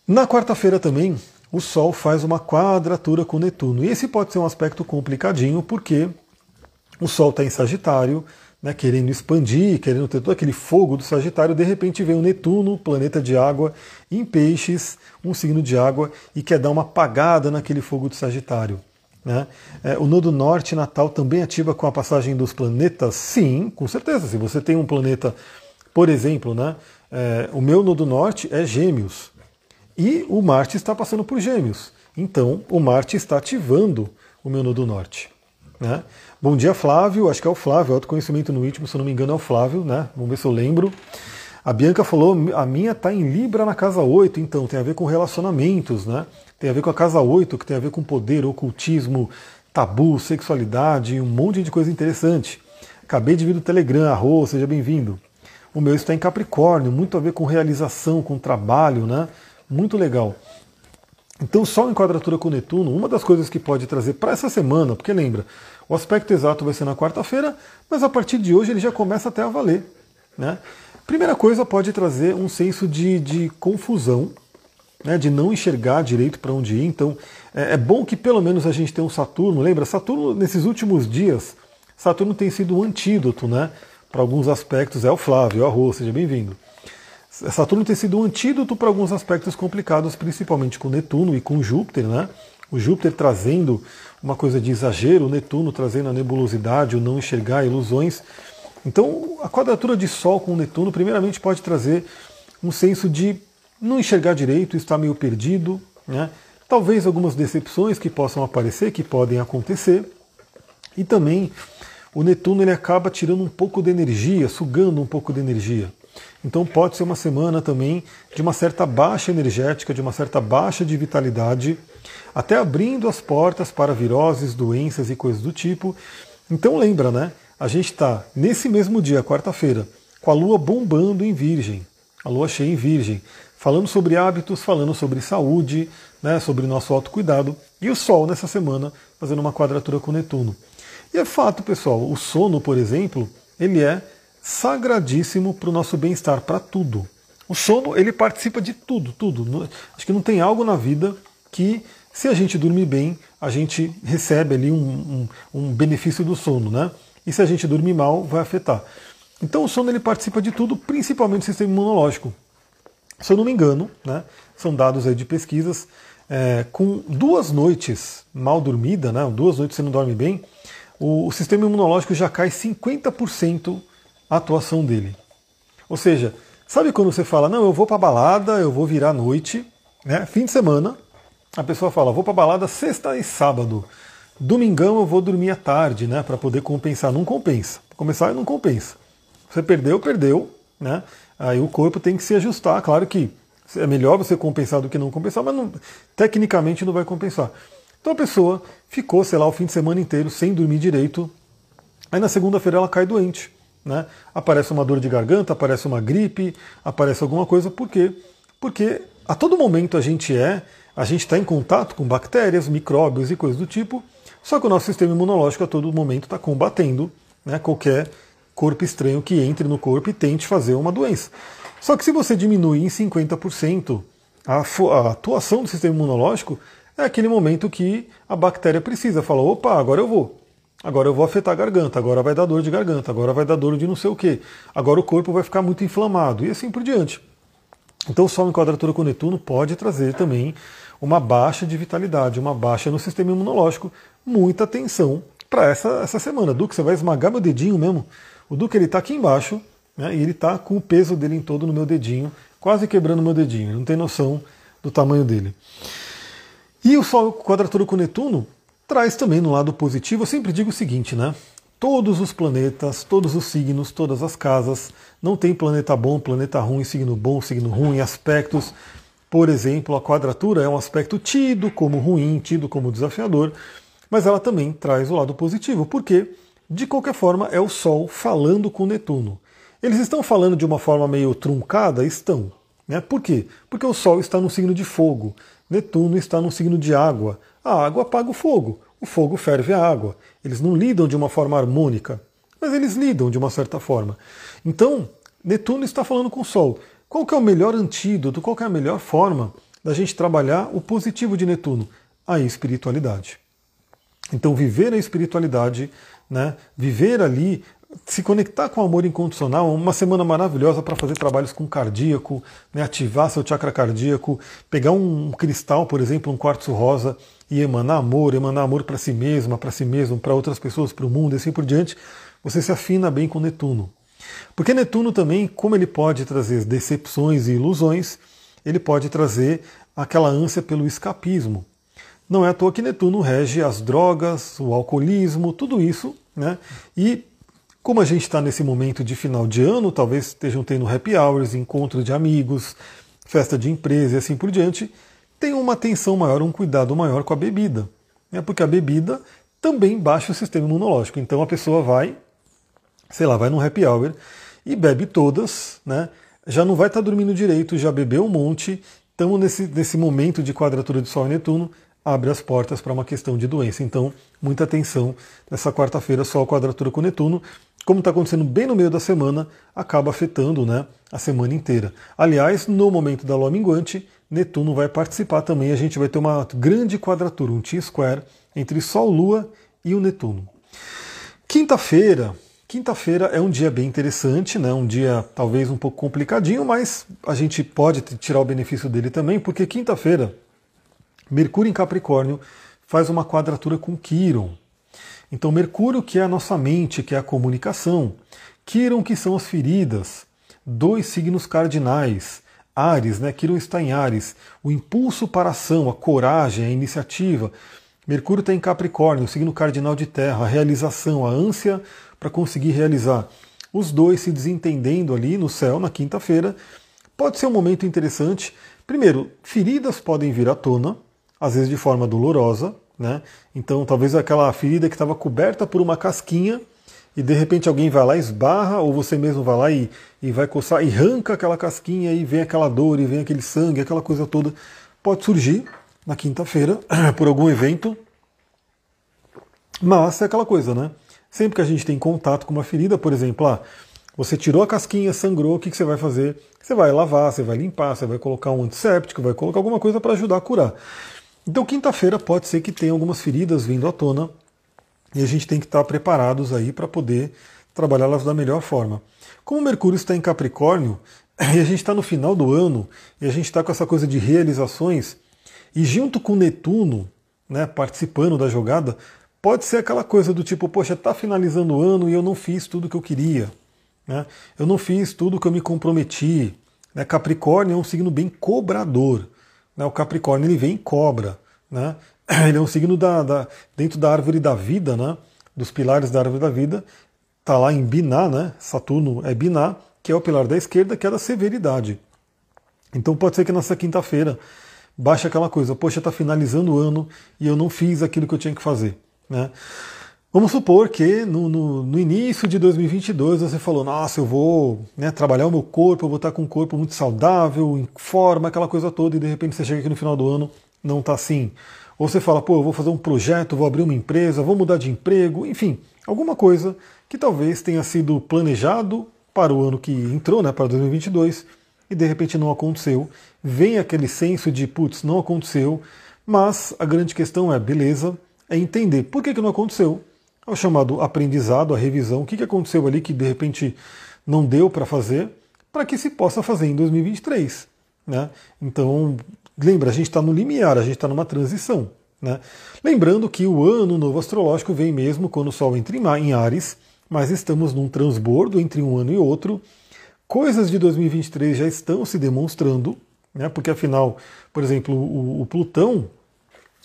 Na quarta-feira também, o Sol faz uma quadratura com Netuno. E esse pode ser um aspecto complicadinho, porque o Sol está em Sagitário, né, querendo expandir, querendo ter todo aquele fogo do Sagitário, de repente vem o Netuno, planeta de água, em peixes, um signo de água, e quer dar uma apagada naquele fogo do Sagitário. Né? É, o nodo norte natal também ativa com a passagem dos planetas? Sim, com certeza. Se você tem um planeta, por exemplo, né, é, o meu nodo norte é Gêmeos e o Marte está passando por Gêmeos. Então, o Marte está ativando o meu nodo norte. Né? Bom dia, Flávio. Acho que é o Flávio, autoconhecimento no íntimo, se eu não me engano, é o Flávio, né? Vamos ver se eu lembro. A Bianca falou, a minha está em Libra na casa 8, então tem a ver com relacionamentos, né? Tem a ver com a casa 8, que tem a ver com poder, ocultismo, tabu, sexualidade, um monte de coisa interessante. Acabei de vir do Telegram, arroz, seja bem-vindo. O meu está em Capricórnio, muito a ver com realização, com trabalho, né? Muito legal. Então, só em quadratura com Netuno, uma das coisas que pode trazer para essa semana, porque lembra, o aspecto exato vai ser na quarta-feira, mas a partir de hoje ele já começa até a valer. Né? Primeira coisa, pode trazer um senso de, de confusão, né, de não enxergar direito para onde ir. Então, é, é, bom que pelo menos a gente tenha um Saturno. Lembra, Saturno, nesses últimos dias, Saturno tem sido um antídoto né, para alguns aspectos. É o Flávio, é o Arroz, seja bem-vindo. Saturno tem sido um antídoto para alguns aspectos complicados, principalmente com Netuno e com Júpiter, né? O Júpiter trazendo uma coisa de exagero, Netuno trazendo a nebulosidade, o não enxergar ilusões. Então, a quadratura de Sol com Netuno, primeiramente, pode trazer um senso de não enxergar direito, estar meio perdido, né? talvez algumas decepções que possam aparecer, que podem acontecer, e também o Netuno ele acaba tirando um pouco de energia, sugando um pouco de energia. Então pode ser uma semana também de uma certa baixa energética, de uma certa baixa de vitalidade, até abrindo as portas para viroses, doenças e coisas do tipo. Então lembra, né? A gente está nesse mesmo dia, quarta-feira, com a lua bombando em Virgem, a lua cheia em Virgem, falando sobre hábitos, falando sobre saúde, né, sobre nosso autocuidado, e o Sol nessa semana fazendo uma quadratura com Netuno. E é fato, pessoal, o sono, por exemplo, ele é sagradíssimo para o nosso bem-estar, para tudo. O sono, ele participa de tudo, tudo. Acho que não tem algo na vida que, se a gente dormir bem, a gente recebe ali um, um, um benefício do sono, né? E se a gente dormir mal, vai afetar. Então o sono ele participa de tudo, principalmente do sistema imunológico. Se eu não me engano, né, são dados aí de pesquisas, é, com duas noites mal dormida, né, duas noites você não dorme bem, o, o sistema imunológico já cai 50% atuação dele. Ou seja, sabe quando você fala, não, eu vou para balada, eu vou virar noite, né? Fim de semana, a pessoa fala, vou para balada sexta e sábado. Domingão eu vou dormir à tarde, né, para poder compensar. Não compensa. Começar não compensa. Você perdeu, perdeu, né? Aí o corpo tem que se ajustar. Claro que é melhor você compensar do que não compensar, mas não, tecnicamente não vai compensar. Então a pessoa ficou, sei lá, o fim de semana inteiro sem dormir direito. Aí na segunda-feira ela cai doente. Né? Aparece uma dor de garganta, aparece uma gripe, aparece alguma coisa, por quê? Porque a todo momento a gente é, a gente está em contato com bactérias, micróbios e coisas do tipo, só que o nosso sistema imunológico a todo momento está combatendo né, qualquer corpo estranho que entre no corpo e tente fazer uma doença. Só que se você diminuir em 50% a, a atuação do sistema imunológico, é aquele momento que a bactéria precisa. Fala, opa, agora eu vou. Agora eu vou afetar a garganta, agora vai dar dor de garganta, agora vai dar dor de não sei o que, agora o corpo vai ficar muito inflamado e assim por diante. Então o Sol em quadratura com Netuno pode trazer também uma baixa de vitalidade, uma baixa no sistema imunológico. Muita atenção para essa, essa semana. Duque, você vai esmagar meu dedinho mesmo? O Duque ele está aqui embaixo né, e ele está com o peso dele em todo no meu dedinho, quase quebrando meu dedinho. Não tem noção do tamanho dele. E o Sol quadratura com Netuno traz também no lado positivo, eu sempre digo o seguinte, né? Todos os planetas, todos os signos, todas as casas, não tem planeta bom, planeta ruim, signo bom, signo ruim, aspectos. Por exemplo, a quadratura é um aspecto tido como ruim, tido como desafiador, mas ela também traz o lado positivo, porque, de qualquer forma, é o Sol falando com Netuno. Eles estão falando de uma forma meio truncada? Estão. Né? Por quê? Porque o Sol está no signo de fogo, Netuno está no signo de água. A água apaga o fogo, o fogo ferve a água. Eles não lidam de uma forma harmônica, mas eles lidam de uma certa forma. Então, Netuno está falando com o Sol. Qual que é o melhor antídoto, qual que é a melhor forma da gente trabalhar o positivo de Netuno? A espiritualidade. Então, viver a espiritualidade, né, viver ali se conectar com o amor incondicional, uma semana maravilhosa para fazer trabalhos com cardíaco, né, ativar seu chakra cardíaco, pegar um cristal, por exemplo, um quartzo rosa e emanar amor, emanar amor para si mesma, para si mesmo, para outras pessoas, para o mundo e assim por diante, você se afina bem com Netuno. Porque Netuno também, como ele pode trazer decepções e ilusões, ele pode trazer aquela ânsia pelo escapismo. Não é à toa que Netuno rege as drogas, o alcoolismo, tudo isso, né? E como a gente está nesse momento de final de ano, talvez estejam tendo happy hours, encontro de amigos, festa de empresa e assim por diante, tem uma atenção maior, um cuidado maior com a bebida. Né? Porque a bebida também baixa o sistema imunológico. Então a pessoa vai, sei lá, vai num happy hour e bebe todas, né? já não vai estar tá dormindo direito, já bebeu um monte. Estamos nesse, nesse momento de quadratura de Sol e Netuno, abre as portas para uma questão de doença. Então, muita atenção nessa quarta-feira, Sol quadratura com Netuno como está acontecendo bem no meio da semana, acaba afetando né, a semana inteira. Aliás, no momento da lua minguante, Netuno vai participar também. A gente vai ter uma grande quadratura, um T-square, entre Sol, Lua e o Netuno. Quinta-feira. Quinta-feira é um dia bem interessante, né? um dia talvez um pouco complicadinho, mas a gente pode tirar o benefício dele também, porque quinta-feira, Mercúrio em Capricórnio faz uma quadratura com Quiron. Então, Mercúrio, que é a nossa mente, que é a comunicação, Quiron, que são as feridas, dois signos cardinais, Ares, né? Quiron está em Ares, o impulso para a ação, a coragem, a iniciativa. Mercúrio está em Capricórnio, o signo cardinal de terra, a realização, a ânsia para conseguir realizar. Os dois se desentendendo ali no céu na quinta-feira. Pode ser um momento interessante. Primeiro, feridas podem vir à tona, às vezes de forma dolorosa, né? Então, talvez aquela ferida que estava coberta por uma casquinha e de repente alguém vai lá esbarra, ou você mesmo vai lá e, e vai coçar e arranca aquela casquinha e vem aquela dor e vem aquele sangue, aquela coisa toda. Pode surgir na quinta-feira por algum evento, mas é aquela coisa, né? Sempre que a gente tem contato com uma ferida, por exemplo, ah, você tirou a casquinha, sangrou, o que, que você vai fazer? Você vai lavar, você vai limpar, você vai colocar um antisséptico, vai colocar alguma coisa para ajudar a curar. Então, quinta-feira pode ser que tenha algumas feridas vindo à tona e a gente tem que estar preparados aí para poder trabalhá-las da melhor forma. Como Mercúrio está em Capricórnio e a gente está no final do ano e a gente está com essa coisa de realizações e junto com Netuno, né, participando da jogada, pode ser aquela coisa do tipo, poxa, está finalizando o ano e eu não fiz tudo o que eu queria, né? Eu não fiz tudo o que eu me comprometi. Né? Capricórnio é um signo bem cobrador. Né? O Capricórnio ele vem em cobra. Né? Ele é um signo da, da, dentro da árvore da vida, né? dos pilares da árvore da vida. Está lá em Biná, né? Saturno é Biná, que é o pilar da esquerda, que é da severidade. Então pode ser que nessa quinta-feira baixe aquela coisa, poxa, está finalizando o ano e eu não fiz aquilo que eu tinha que fazer. Né? Vamos supor que no, no, no, início de 2022 você falou: Nossa, eu vou né, trabalhar o meu corpo, eu vou estar com um corpo muito saudável, em forma, aquela coisa toda, e de repente você chega aqui no final do ano, não está assim. Ou você fala: Pô, eu vou fazer um projeto, vou abrir uma empresa, vou mudar de emprego, enfim, alguma coisa que talvez tenha sido planejado para o ano que entrou, né, para 2022, e de repente não aconteceu. Vem aquele senso de: Putz, não aconteceu, mas a grande questão é: beleza, é entender por que, que não aconteceu é o chamado aprendizado, a revisão, o que aconteceu ali que de repente não deu para fazer, para que se possa fazer em 2023. Né? Então, lembra, a gente está no limiar, a gente está numa transição. Né? Lembrando que o ano novo astrológico vem mesmo quando o Sol entra em Ares, mas estamos num transbordo entre um ano e outro. Coisas de 2023 já estão se demonstrando, né? porque afinal, por exemplo, o, o Plutão,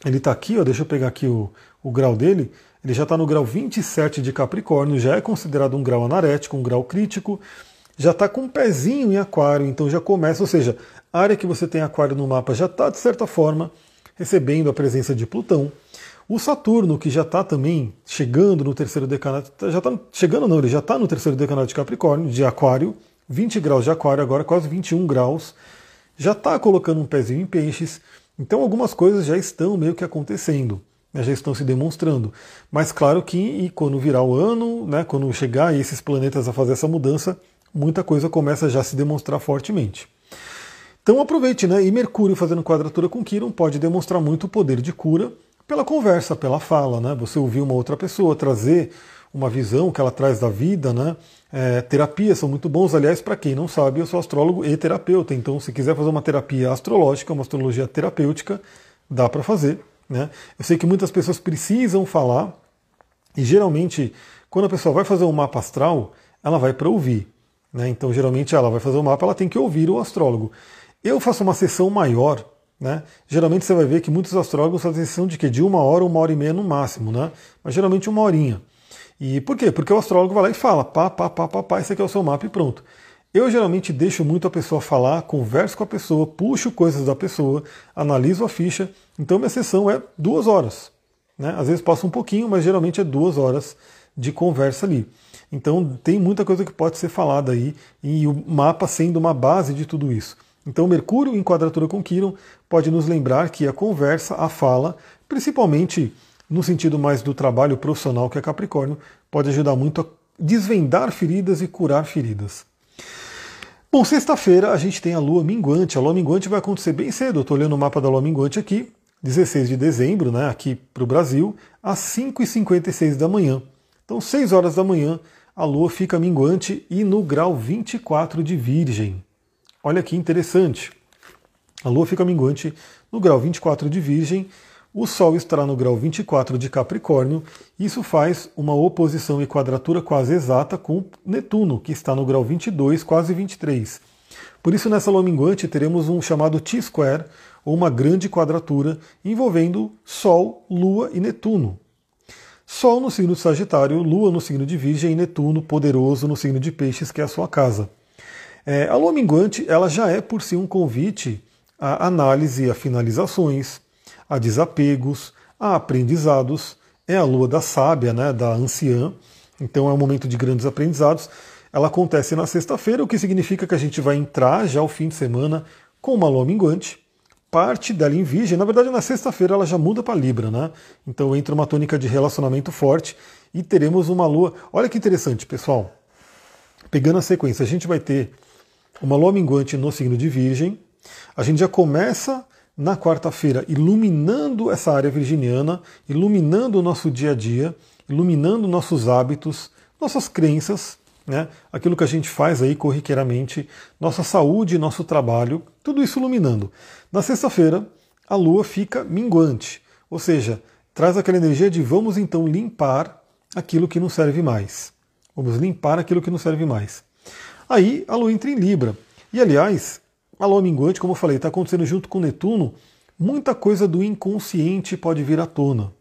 ele está aqui, ó, deixa eu pegar aqui o, o grau dele, ele já está no grau 27 de Capricórnio, já é considerado um grau anarético, um grau crítico, já está com um pezinho em Aquário, então já começa, ou seja, a área que você tem Aquário no mapa já está, de certa forma, recebendo a presença de Plutão. O Saturno, que já está também chegando no terceiro decanato, já está chegando não, ele já está no terceiro decanato de Capricórnio, de Aquário, 20 graus de Aquário, agora quase 21 graus, já está colocando um pezinho em peixes, então algumas coisas já estão meio que acontecendo. Né, já estão se demonstrando. Mas claro que e quando virar o ano, né, quando chegar esses planetas a fazer essa mudança, muita coisa começa já a se demonstrar fortemente. Então aproveite, né? E Mercúrio fazendo quadratura com Quiron pode demonstrar muito o poder de cura pela conversa, pela fala, né? Você ouvir uma outra pessoa, trazer uma visão que ela traz da vida, né? É, terapias são muito bons, aliás, para quem não sabe, eu sou astrólogo e terapeuta, então se quiser fazer uma terapia astrológica, uma astrologia terapêutica, dá para fazer. Né? Eu sei que muitas pessoas precisam falar, e geralmente, quando a pessoa vai fazer um mapa astral, ela vai para ouvir. Né? Então, geralmente, ela vai fazer o mapa, ela tem que ouvir o astrólogo. Eu faço uma sessão maior, né? Geralmente você vai ver que muitos astrólogos fazem sessão de que de uma hora, uma hora e meia no máximo, né? Mas geralmente uma horinha. E por quê? Porque o astrólogo vai lá e fala, pá, pá, pá, pá, pá, esse aqui é o seu mapa e pronto. Eu geralmente deixo muito a pessoa falar, converso com a pessoa, puxo coisas da pessoa, analiso a ficha. Então minha sessão é duas horas. Né? Às vezes passa um pouquinho, mas geralmente é duas horas de conversa ali. Então tem muita coisa que pode ser falada aí, e o mapa sendo uma base de tudo isso. Então Mercúrio em quadratura com Quiron pode nos lembrar que a conversa, a fala, principalmente no sentido mais do trabalho profissional que é Capricórnio, pode ajudar muito a desvendar feridas e curar feridas. Bom, sexta-feira a gente tem a lua minguante. A lua minguante vai acontecer bem cedo. Eu estou olhando o mapa da lua minguante aqui, 16 de dezembro, né, aqui para o Brasil, às 5h56 da manhã. Então, 6 horas da manhã, a lua fica minguante e no grau 24 de Virgem. Olha que interessante. A lua fica minguante no grau 24 de Virgem o Sol estará no grau 24 de Capricórnio, isso faz uma oposição e quadratura quase exata com Netuno, que está no grau 22, quase 23. Por isso, nessa lua minguante, teremos um chamado T-square, ou uma grande quadratura, envolvendo Sol, Lua e Netuno. Sol no signo de Sagitário, Lua no signo de Virgem e Netuno poderoso no signo de Peixes, que é a sua casa. É, a lua minguante ela já é por si um convite à análise, a finalizações, a desapegos, a aprendizados. É a lua da sábia, né, da anciã, então é um momento de grandes aprendizados. Ela acontece na sexta-feira, o que significa que a gente vai entrar já o fim de semana com uma lua minguante. Parte dela em Virgem, na verdade na sexta-feira ela já muda para Libra, né? Então entra uma tônica de relacionamento forte e teremos uma lua. Olha que interessante, pessoal. Pegando a sequência, a gente vai ter uma lua minguante no signo de Virgem. A gente já começa na quarta-feira, iluminando essa área virginiana, iluminando o nosso dia a dia, iluminando nossos hábitos, nossas crenças, né? aquilo que a gente faz aí corriqueiramente, nossa saúde, nosso trabalho, tudo isso iluminando. Na sexta-feira, a lua fica minguante, ou seja, traz aquela energia de vamos então limpar aquilo que não serve mais. Vamos limpar aquilo que não serve mais. Aí a lua entra em Libra. E aliás, a lua minguante, como eu falei, está acontecendo junto com Netuno, muita coisa do inconsciente pode vir à tona.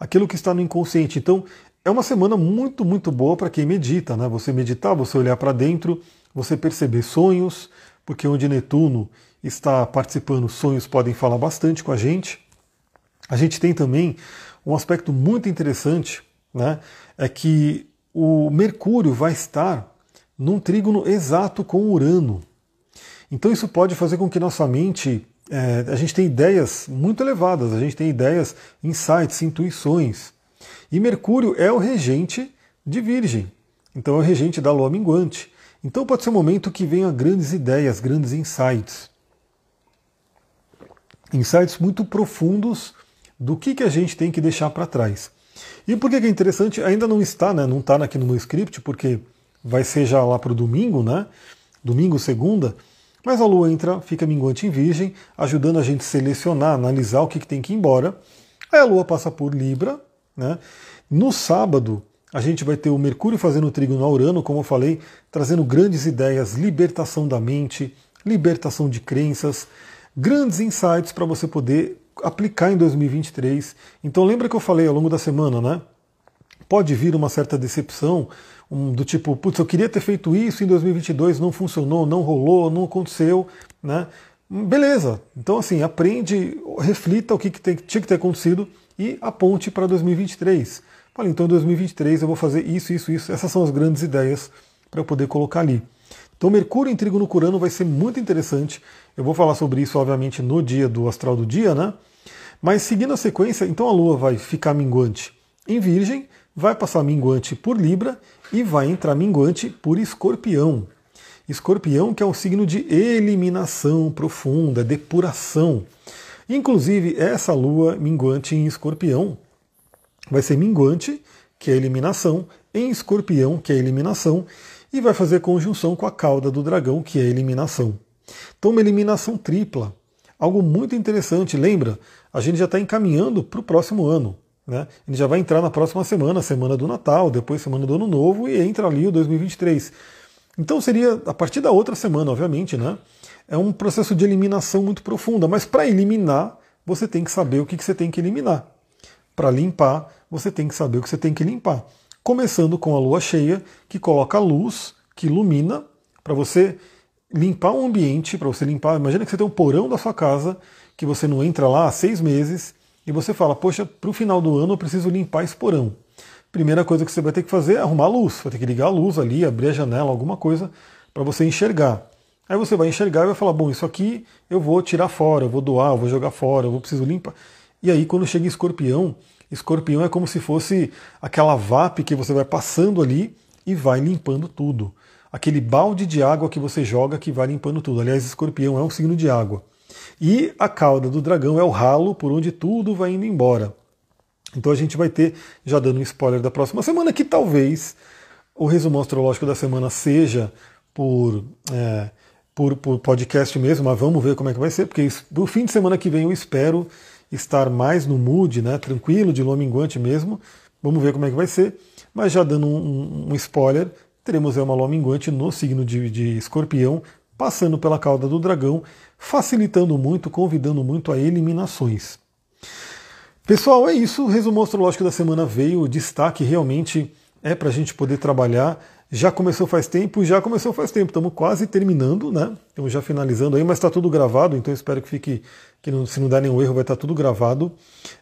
Aquilo que está no inconsciente. Então, é uma semana muito, muito boa para quem medita, né? Você meditar, você olhar para dentro, você perceber sonhos, porque onde Netuno está participando, sonhos podem falar bastante com a gente. A gente tem também um aspecto muito interessante né, é que o Mercúrio vai estar num trígono exato com Urano. Então isso pode fazer com que nossa mente, é, a gente tenha ideias muito elevadas, a gente tem ideias, insights, intuições. E Mercúrio é o regente de Virgem, então é o regente da Lua minguante. Então pode ser um momento que venha grandes ideias, grandes insights. Insights muito profundos do que, que a gente tem que deixar para trás. E por que, que é interessante? Ainda não está, né? Não está aqui no meu script, porque vai ser já lá para o domingo, né? Domingo, segunda. Mas a Lua entra, fica minguante em Virgem, ajudando a gente a selecionar, analisar o que, que tem que ir embora. Aí a Lua passa por Libra, né? No sábado, a gente vai ter o Mercúrio fazendo o trígono ao Urano, como eu falei, trazendo grandes ideias, libertação da mente, libertação de crenças, grandes insights para você poder aplicar em 2023. Então lembra que eu falei ao longo da semana, né? Pode vir uma certa decepção, um, do tipo, putz, eu queria ter feito isso em 2022, não funcionou, não rolou, não aconteceu, né? Beleza. Então assim, aprende, reflita o que, que tem, tinha que ter acontecido e aponte para 2023. Fala, então em 2023 eu vou fazer isso, isso, isso. Essas são as grandes ideias para eu poder colocar ali. Então Mercúrio em Trígono Curano vai ser muito interessante. Eu vou falar sobre isso, obviamente, no dia do astral do dia, né? Mas seguindo a sequência, então a Lua vai ficar minguante em Virgem, vai passar minguante por Libra e vai entrar minguante por Escorpião. Escorpião, que é um signo de eliminação profunda, depuração. Inclusive, essa lua minguante em Escorpião vai ser minguante, que é eliminação, em Escorpião, que é eliminação, e vai fazer conjunção com a cauda do dragão, que é eliminação. Então, uma eliminação tripla. Algo muito interessante. Lembra? A gente já está encaminhando para o próximo ano. Né? Ele já vai entrar na próxima semana, semana do Natal, depois semana do Ano Novo e entra ali o 2023. Então seria a partir da outra semana, obviamente, né? É um processo de eliminação muito profunda, mas para eliminar, você tem que saber o que, que você tem que eliminar. Para limpar, você tem que saber o que você tem que limpar. Começando com a lua cheia, que coloca luz, que ilumina, para você limpar um ambiente, para você limpar. Imagina que você tem um porão da sua casa, que você não entra lá há seis meses, e você fala, poxa, para o final do ano eu preciso limpar esse porão. Primeira coisa que você vai ter que fazer é arrumar a luz, vai ter que ligar a luz ali, abrir a janela, alguma coisa, para você enxergar. Aí você vai enxergar e vai falar, bom, isso aqui eu vou tirar fora, eu vou doar, eu vou jogar fora, eu vou preciso limpar. E aí quando chega escorpião, escorpião é como se fosse aquela VAP que você vai passando ali e vai limpando tudo. Aquele balde de água que você joga que vai limpando tudo. Aliás, escorpião é um signo de água. E a cauda do dragão é o ralo por onde tudo vai indo embora. Então a gente vai ter, já dando um spoiler da próxima semana, que talvez o resumo astrológico da semana seja por, é, por, por, podcast mesmo, mas vamos ver como é que vai ser, porque no fim de semana que vem eu espero estar mais no mood, né, tranquilo, de lua minguante mesmo. Vamos ver como é que vai ser. Mas já dando um, um spoiler, teremos uma lua minguante no signo de, de escorpião, passando pela cauda do dragão, facilitando muito, convidando muito a eliminações. Pessoal, é isso. O resumo astrológico da semana veio. O destaque realmente é para a gente poder trabalhar. Já começou faz tempo, já começou faz tempo. Estamos quase terminando, né? Estamos já finalizando aí, mas está tudo gravado, então espero que fique, que não, se não der nenhum erro, vai estar tá tudo gravado.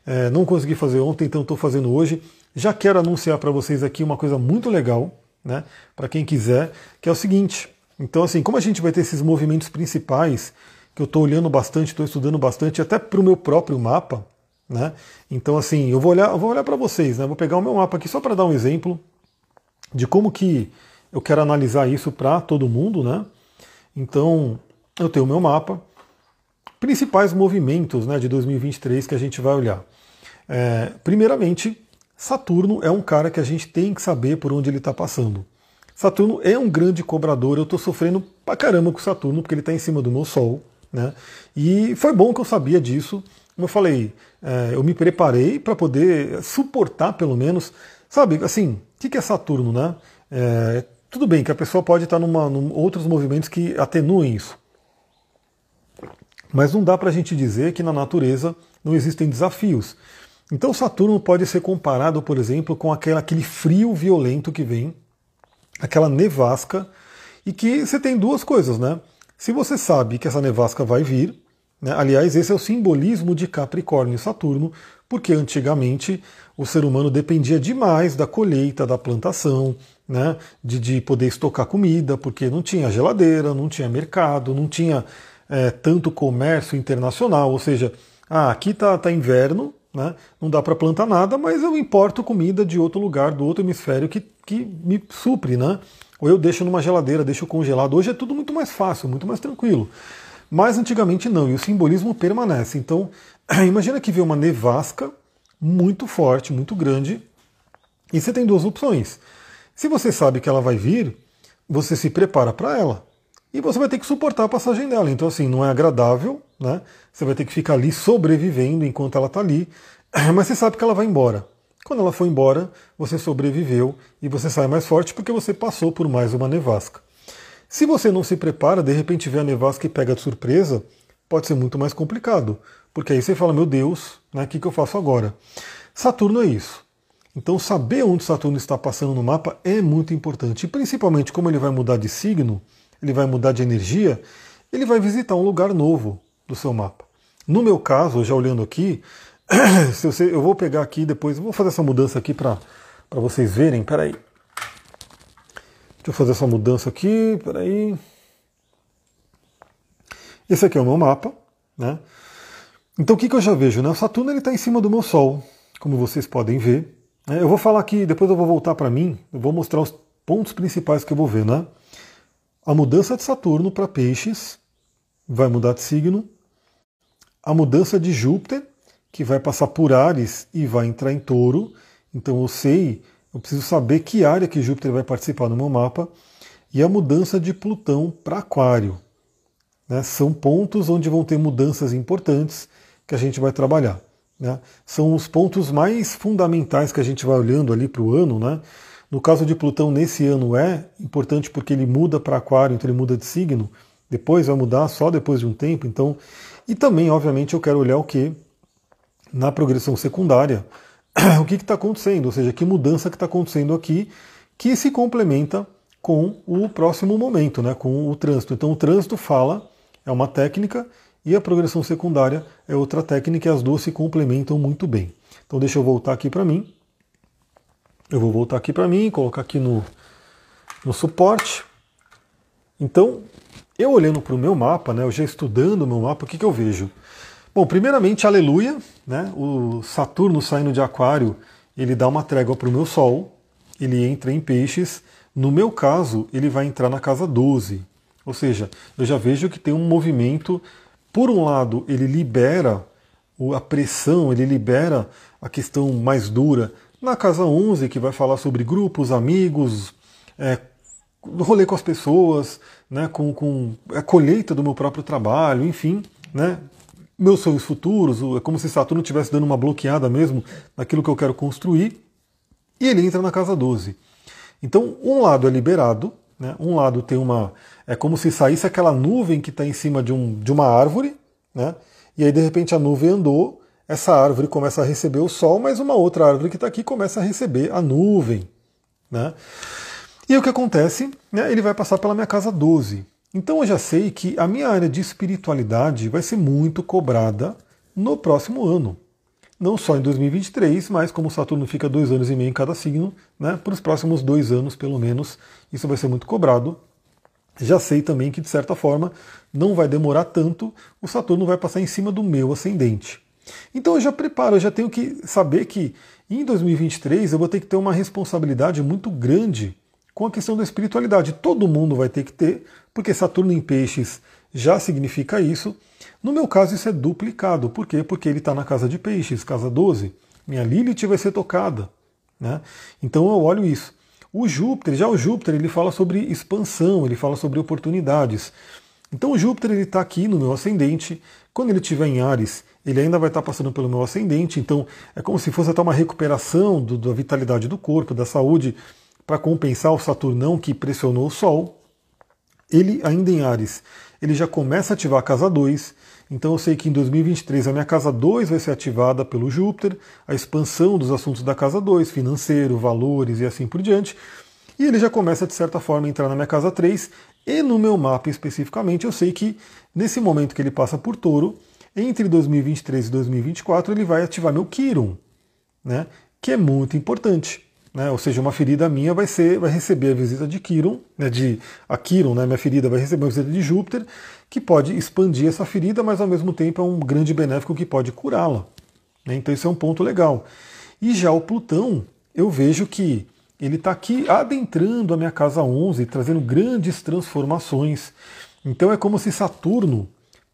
É, não consegui fazer ontem, então estou fazendo hoje. Já quero anunciar para vocês aqui uma coisa muito legal, né? Para quem quiser, que é o seguinte. Então, assim, como a gente vai ter esses movimentos principais, que eu estou olhando bastante, estou estudando bastante, até para o meu próprio mapa, né? Então, assim, eu vou olhar, eu vou olhar para vocês, né? vou pegar o meu mapa aqui só para dar um exemplo de como que eu quero analisar isso para todo mundo, né? Então, eu tenho o meu mapa, principais movimentos né, de 2023 que a gente vai olhar. É, primeiramente, Saturno é um cara que a gente tem que saber por onde ele está passando. Saturno é um grande cobrador, eu estou sofrendo pra caramba com Saturno, porque ele está em cima do meu Sol. Né? E foi bom que eu sabia disso. Como eu falei, é, eu me preparei para poder suportar, pelo menos, sabe, assim, o que, que é Saturno, né? É, tudo bem que a pessoa pode estar numa, num outros movimentos que atenuem isso. Mas não dá para a gente dizer que na natureza não existem desafios. Então Saturno pode ser comparado, por exemplo, com aquela, aquele frio violento que vem aquela nevasca, e que você tem duas coisas, né? Se você sabe que essa nevasca vai vir, Né? Aliás, esse é o simbolismo de Capricórnio e Saturno, porque antigamente o ser humano dependia demais da colheita, da plantação, né? de, de poder estocar comida, porque não tinha geladeira, não tinha mercado, não tinha é, tanto comércio internacional, ou seja, ah, aqui está tá inverno, né? não dá para plantar nada, mas eu importo comida de outro lugar, do outro hemisfério que, que me supre, né? ou eu deixo numa geladeira, deixo congelado. Hoje é tudo muito mais fácil, muito mais tranquilo. Mas antigamente não, e o simbolismo permanece. Então, imagina que vê uma nevasca muito forte, muito grande, e você tem duas opções. Se você sabe que ela vai vir, você se prepara para ela e você vai ter que suportar a passagem dela. Então, assim, não é agradável, né? Você vai ter que ficar ali sobrevivendo enquanto ela está ali, mas você sabe que ela vai embora. Quando ela for embora, você sobreviveu e você sai mais forte porque você passou por mais uma nevasca. Se você não se prepara, de repente vê a nevasca e pega de surpresa, pode ser muito mais complicado. Porque aí você fala, meu Deus, né, o que, que eu faço agora? Saturno é isso. Então saber onde Saturno está passando no mapa é muito importante. E principalmente como ele vai mudar de signo, ele vai mudar de energia, ele vai visitar um lugar novo do seu mapa. No meu caso, já olhando aqui, você, eu vou pegar aqui depois, vou fazer essa mudança aqui para vocês verem. Peraí. Deixa eu fazer essa mudança aqui, peraí. Esse aqui é o meu mapa, né? Então o que, que eu já vejo? Né? O Saturno está em cima do meu Sol, como vocês podem ver. Eu vou falar aqui, depois eu vou voltar para mim, eu vou mostrar os pontos principais que eu vou ver, né? A mudança de Saturno para Peixes vai mudar de signo. A mudança de Júpiter, que vai passar por Ares e vai entrar em Touro. Então eu sei, eu preciso saber que área que Júpiter vai participar no meu mapa. E a mudança de Plutão para Aquário. Né? São pontos onde vão ter mudanças importantes que a gente vai trabalhar. Né? São os pontos mais fundamentais que a gente vai olhando ali para o ano, né? No caso de Plutão, nesse ano é importante porque ele muda para Aquário, então ele muda de signo. Depois vai mudar só depois de um tempo. Então, e também, obviamente, eu quero olhar o que na progressão secundária, o que está acontecendo, ou seja, que mudança que está acontecendo aqui que se complementa com o próximo momento, né, com o trânsito. Então, o trânsito fala é uma técnica e a progressão secundária é outra técnica e as duas se complementam muito bem. Então, deixa eu voltar aqui para mim. Eu vou voltar aqui para mim, colocar aqui no, no suporte. Então, eu olhando para o meu mapa, né, eu já estudando o meu mapa, o que, que eu vejo? Bom, primeiramente, aleluia, né, o Saturno saindo de Aquário, ele dá uma trégua para o meu Sol, ele entra em Peixes. No meu caso, ele vai entrar na casa 12. Ou seja, eu já vejo que tem um movimento. Por um lado, ele libera a pressão, ele libera a questão mais dura na Casa 11, que vai falar sobre grupos, amigos, é, rolê com as pessoas, né, com, com a colheita do meu próprio trabalho, enfim, né, meus sonhos futuros, é como se Saturno estivesse dando uma bloqueada mesmo naquilo que eu quero construir, e ele entra na casa 12. Então, um lado é liberado, né, um lado tem uma. É como se saísse aquela nuvem que está em cima de, um, de uma árvore, né, e aí de repente a nuvem andou, essa árvore começa a receber o sol, mas uma outra árvore que está aqui começa a receber a nuvem. Né? E o que acontece? Né, ele vai passar pela minha casa 12. Então eu já sei que a minha área de espiritualidade vai ser muito cobrada no próximo ano. Não só em 2023, mas como Saturno fica dois anos e meio em cada signo, né, para os próximos dois anos, pelo menos, isso vai ser muito cobrado. Já sei também que, de certa forma, não vai demorar tanto, o Saturno vai passar em cima do meu ascendente. Então eu já preparo, eu já tenho que saber que em 2023 eu vou ter que ter uma responsabilidade muito grande com a questão da espiritualidade. Todo mundo vai ter que ter, porque Saturno em Peixes já significa isso. No meu caso, isso é duplicado. Por quê? Porque ele está na casa de Peixes, casa 12. Minha Lilith vai ser tocada. Né? Então eu olho isso. O Júpiter, já o Júpiter, ele fala sobre expansão, ele fala sobre oportunidades. Então o Júpiter ele está aqui no meu ascendente. Quando ele estiver em Ares, ele ainda vai estar passando pelo meu ascendente, então é como se fosse até uma recuperação do, da vitalidade do corpo, da saúde, para compensar o Saturnão que pressionou o Sol. Ele ainda em Ares, ele já começa a ativar a casa 2, então eu sei que em 2023 a minha casa 2 vai ser ativada pelo Júpiter, a expansão dos assuntos da casa 2, financeiro, valores e assim por diante. E ele já começa, de certa forma, a entrar na minha casa 3, e no meu mapa especificamente, eu sei que nesse momento que ele passa por touro, entre 2023 e 2024 ele vai ativar meu Quiron, né? que é muito importante. Né? Ou seja, uma ferida minha vai ser, vai receber a visita de Quiron, né? de a Quiron, né? minha ferida vai receber a visita de Júpiter, que pode expandir essa ferida, mas ao mesmo tempo é um grande benéfico que pode curá-la. Né? Então isso é um ponto legal. E já o Plutão, eu vejo que ele está aqui adentrando a minha casa 11, trazendo grandes transformações. Então é como se Saturno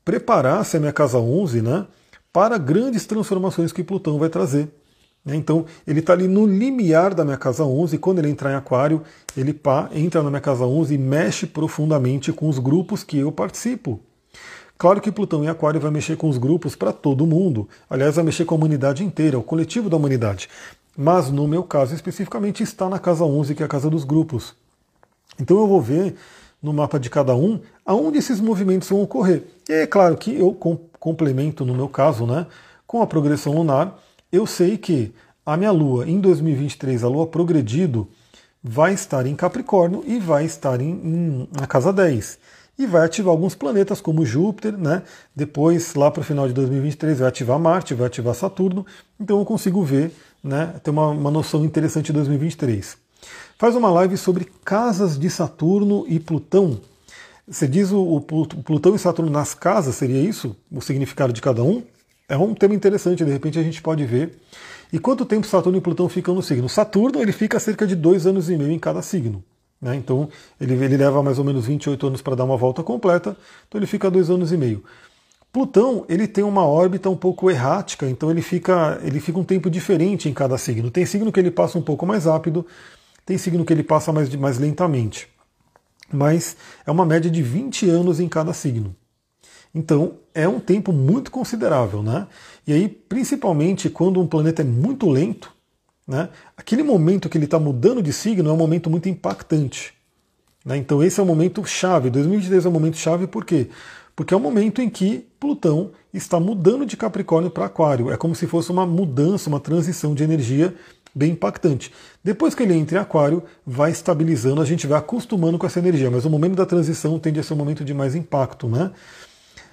preparasse a minha casa 11 né, para grandes transformações que Plutão vai trazer. Né. Então ele está ali no limiar da minha casa 11, e quando ele entrar em Aquário, ele pá, entra na minha casa 11 e mexe profundamente com os grupos que eu participo. Claro que Plutão em Aquário vai mexer com os grupos para todo mundo. Aliás, vai mexer com a humanidade inteira, o coletivo da humanidade mas no meu caso especificamente está na casa 11, que é a casa dos grupos. Então eu vou ver no mapa de cada um aonde esses movimentos vão ocorrer. E é claro que eu complemento, no meu caso, né, com a progressão lunar. Eu sei que a minha lua em 2023, a lua progredido, vai estar em Capricórnio e vai estar em, em, na casa 10. E vai ativar alguns planetas como Júpiter, né? Depois, lá para o final de 2023, vai ativar Marte, vai ativar Saturno. Então eu consigo ver né, ter uma, uma noção interessante de 2023. Faz uma live sobre casas de Saturno e Plutão. Você diz o, o Plutão e Saturno nas casas, seria isso? O significado de cada um? É um tema interessante, de repente a gente pode ver. E quanto tempo Saturno e Plutão ficam no signo? Saturno ele fica cerca de dois anos e meio em cada signo. Né? Então ele, ele leva mais ou menos 28 anos para dar uma volta completa, então ele fica dois anos e meio. Plutão ele tem uma órbita um pouco errática, então ele fica, ele fica um tempo diferente em cada signo. Tem signo que ele passa um pouco mais rápido, tem signo que ele passa mais, mais lentamente. Mas é uma média de 20 anos em cada signo. Então é um tempo muito considerável, né? E aí, principalmente quando um planeta é muito lento, né? Aquele momento que ele está mudando de signo é um momento muito impactante. Né? Então esse é o momento chave. 2023 é um momento chave por quê? Porque é o momento em que Plutão está mudando de Capricórnio para Aquário. É como se fosse uma mudança, uma transição de energia bem impactante. Depois que ele entra em Aquário, vai estabilizando, a gente vai acostumando com essa energia, mas o momento da transição tende a ser um momento de mais impacto, né?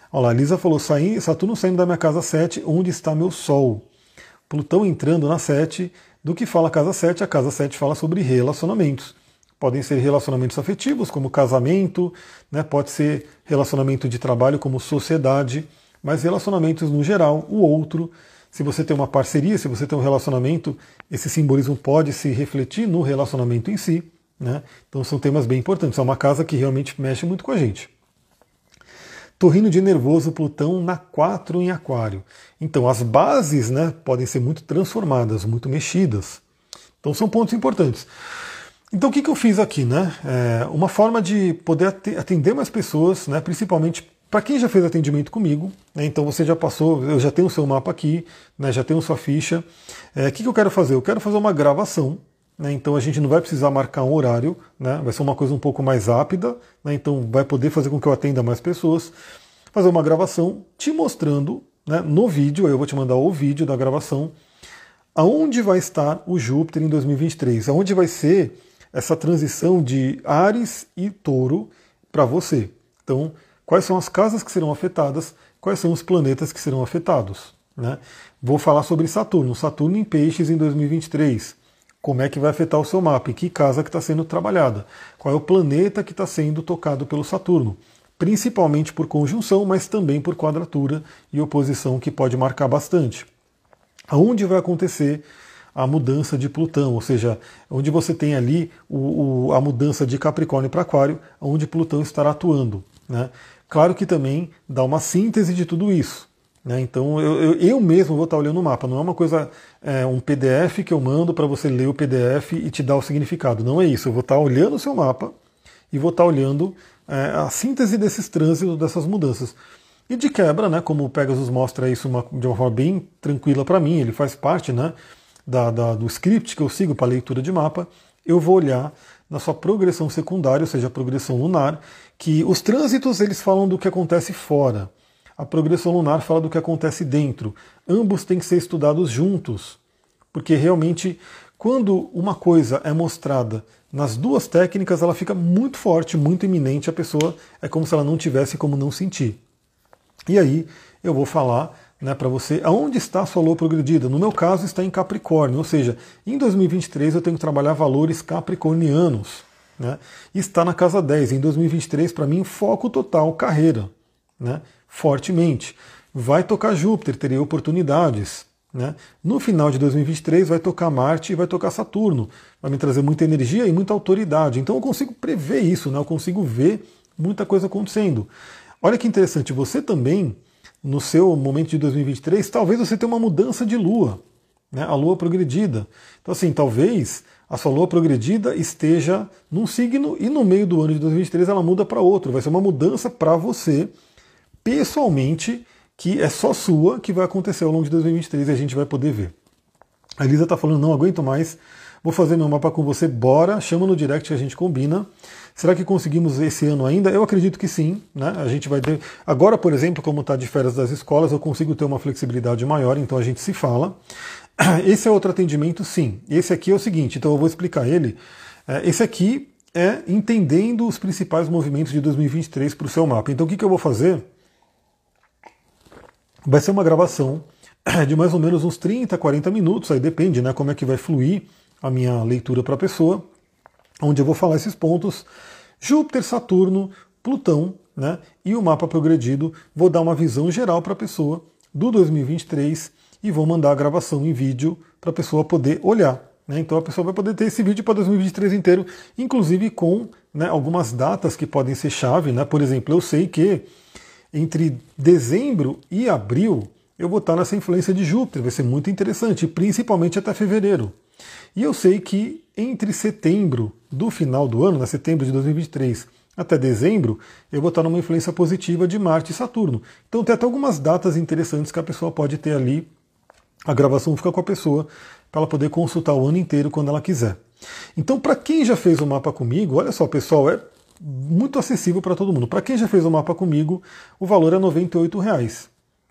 Olha lá, a Lisa falou: Saturno saindo da minha casa 7, onde está meu Sol? Plutão entrando na 7, do que fala a casa 7? A casa 7 fala sobre relacionamentos. Podem ser relacionamentos afetivos, como casamento, né? pode ser relacionamento de trabalho, como sociedade, mas relacionamentos no geral, o outro. Se você tem uma parceria, se você tem um relacionamento, esse simbolismo pode se refletir no relacionamento em si. Né? Então são temas bem importantes. É uma casa que realmente mexe muito com a gente. Torrino de nervoso, Plutão na 4 em Aquário. Então as bases né, podem ser muito transformadas, muito mexidas. Então são pontos importantes. Então o que, que eu fiz aqui, né? É uma forma de poder atender mais pessoas, né? principalmente para quem já fez atendimento comigo, né? então você já passou, eu já tenho o seu mapa aqui, né? já tenho sua ficha. É, o que, que eu quero fazer? Eu quero fazer uma gravação, né? então a gente não vai precisar marcar um horário, né? vai ser uma coisa um pouco mais rápida, né? então vai poder fazer com que eu atenda mais pessoas. Fazer uma gravação te mostrando né? no vídeo, eu vou te mandar o vídeo da gravação, aonde vai estar o Júpiter em 2023, aonde vai ser essa transição de Ares e Touro para você. Então, quais são as casas que serão afetadas, quais são os planetas que serão afetados. Né? Vou falar sobre Saturno, Saturno em Peixes em 2023. Como é que vai afetar o seu mapa? Que casa que está sendo trabalhada? Qual é o planeta que está sendo tocado pelo Saturno? Principalmente por conjunção, mas também por quadratura e oposição que pode marcar bastante. Aonde vai acontecer a mudança de Plutão, ou seja, onde você tem ali o, o, a mudança de Capricórnio para Aquário, onde Plutão estará atuando. Né? Claro que também dá uma síntese de tudo isso. Né? Então eu, eu, eu, mesmo vou estar olhando o mapa, não é uma coisa, é, um PDF que eu mando para você ler o PDF e te dar o significado. Não é isso, eu vou estar olhando o seu mapa e vou estar olhando é, a síntese desses trânsitos, dessas mudanças. E de quebra, né, como o Pegasus mostra isso uma, de uma forma bem tranquila para mim, ele faz parte, né? da, da, do script que eu sigo para leitura de mapa, eu vou olhar na sua progressão secundária, ou seja, a progressão lunar, que os trânsitos eles falam do que acontece fora. A progressão lunar fala do que acontece dentro. Ambos têm que ser estudados juntos, porque realmente quando uma coisa é mostrada nas duas técnicas, ela fica muito forte, muito iminente, a pessoa é como se ela não tivesse como não sentir. E aí eu vou falar né, para você aonde está a sua lua progredida. No meu caso, está em Capricórnio, ou seja, em 2023 eu tenho que trabalhar valores capricornianos. Né, está na casa 10. Em 2023, para mim, foco total, carreira, né, fortemente. Vai tocar Júpiter, terei oportunidades. Né? No final de 2023 vai tocar Marte e vai tocar Saturno. Vai me trazer muita energia e muita autoridade. Então eu consigo prever isso, né? eu consigo ver muita coisa acontecendo. Olha que interessante, você também no seu momento de 2023, talvez você tenha uma mudança de lua, né? a lua progredida. Então, assim, talvez a sua lua progredida esteja num signo e no meio do ano de 2023 ela muda para outro. Vai ser uma mudança para você, pessoalmente, que é só sua, que vai acontecer ao longo de 2023 e a gente vai poder ver. A Elisa está falando, não aguento mais, vou fazer meu mapa com você, bora, chama no direct que a gente combina. Será que conseguimos esse ano ainda? Eu acredito que sim. Né? A gente vai ter. Agora, por exemplo, como está de férias das escolas, eu consigo ter uma flexibilidade maior, então a gente se fala. Esse é outro atendimento, sim. Esse aqui é o seguinte, então eu vou explicar ele. É, esse aqui é entendendo os principais movimentos de 2023 para o seu mapa. Então o que, que eu vou fazer? Vai ser uma gravação de mais ou menos uns 30, 40 minutos, aí depende né, como é que vai fluir a minha leitura para a pessoa onde eu vou falar esses pontos. Júpiter, Saturno, Plutão né, e o mapa progredido. Vou dar uma visão geral para a pessoa do 2023 e vou mandar a gravação em vídeo para a pessoa poder olhar. Né? Então a pessoa vai poder ter esse vídeo para 2023 inteiro, inclusive com né, algumas datas que podem ser chave. Né? Por exemplo, eu sei que entre dezembro e abril eu vou estar nessa influência de Júpiter, vai ser muito interessante, principalmente até fevereiro. E eu sei que entre setembro do final do ano, né, setembro de 2023, até dezembro, eu vou estar numa influência positiva de Marte e Saturno. Então tem até algumas datas interessantes que a pessoa pode ter ali. A gravação fica com a pessoa para ela poder consultar o ano inteiro quando ela quiser. Então, para quem já fez o mapa comigo, olha só, pessoal, é muito acessível para todo mundo. Para quem já fez o mapa comigo, o valor é 98 reais.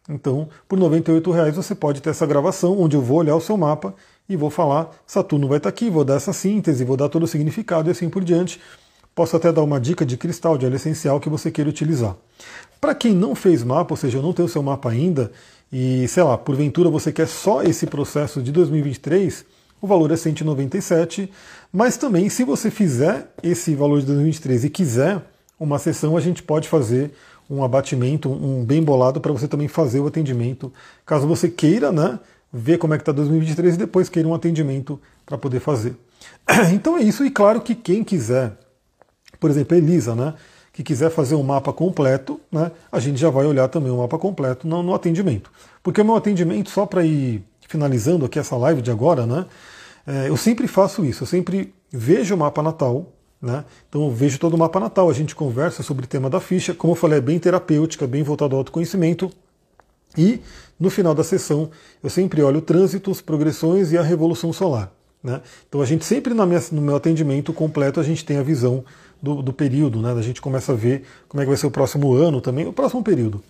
Então, por 98 reais você pode ter essa gravação onde eu vou olhar o seu mapa e vou falar, Saturno vai estar aqui, vou dar essa síntese, vou dar todo o significado e assim por diante. Posso até dar uma dica de cristal, de óleo essencial que você queira utilizar. Para quem não fez mapa, ou seja, não tem o seu mapa ainda, e sei lá, porventura você quer só esse processo de 2023, o valor é 197, mas também se você fizer esse valor de 2023 e quiser uma sessão, a gente pode fazer um abatimento, um bem bolado para você também fazer o atendimento, caso você queira, né, ver como é que está 2023 e depois queira um atendimento para poder fazer. Então é isso, e claro que quem quiser, por exemplo, a Elisa, né, que quiser fazer um mapa completo, né, a gente já vai olhar também o mapa completo no, no atendimento. Porque o meu atendimento, só para ir finalizando aqui essa live de agora, né, é, eu sempre faço isso, eu sempre vejo o mapa natal, né, então eu vejo todo o mapa natal, a gente conversa sobre o tema da ficha, como eu falei, é bem terapêutica, bem voltado ao autoconhecimento, e no final da sessão eu sempre olho trânsitos, progressões e a revolução solar. Né? Então a gente sempre minha, no meu atendimento completo a gente tem a visão do, do, período, né? A gente começa a ver como é que vai ser o próximo ano também, o próximo período.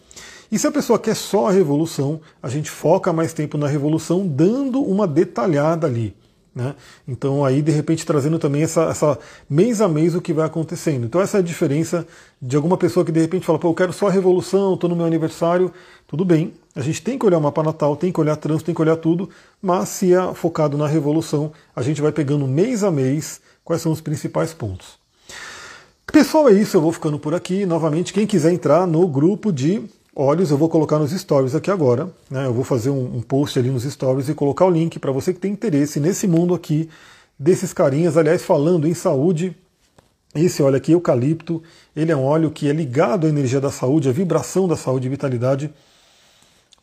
E se a pessoa quer só a revolução, a gente foca mais tempo na revolução, dando uma detalhada ali. Né? Então aí de repente trazendo também essa, essa, mês a mês o que vai acontecendo. Então essa é a diferença de alguma pessoa que de repente fala, pô, eu quero só a revolução, estou no meu aniversário, tudo bem. A gente tem que olhar o mapa natal, tem que olhar trânsito, tem que olhar tudo, mas se é focado na revolução, a gente vai pegando mês a mês quais são os principais pontos. Pessoal, é isso, eu vou ficando por aqui. Novamente, quem quiser entrar no grupo de olhos, eu vou colocar nos stories aqui agora. Né? Eu vou fazer um, um post ali nos stories e colocar o link para você que tem interesse nesse mundo aqui desses carinhas. Aliás, falando em saúde, esse óleo aqui, eucalipto, ele é um óleo que é ligado à energia da saúde, à vibração da saúde e vitalidade.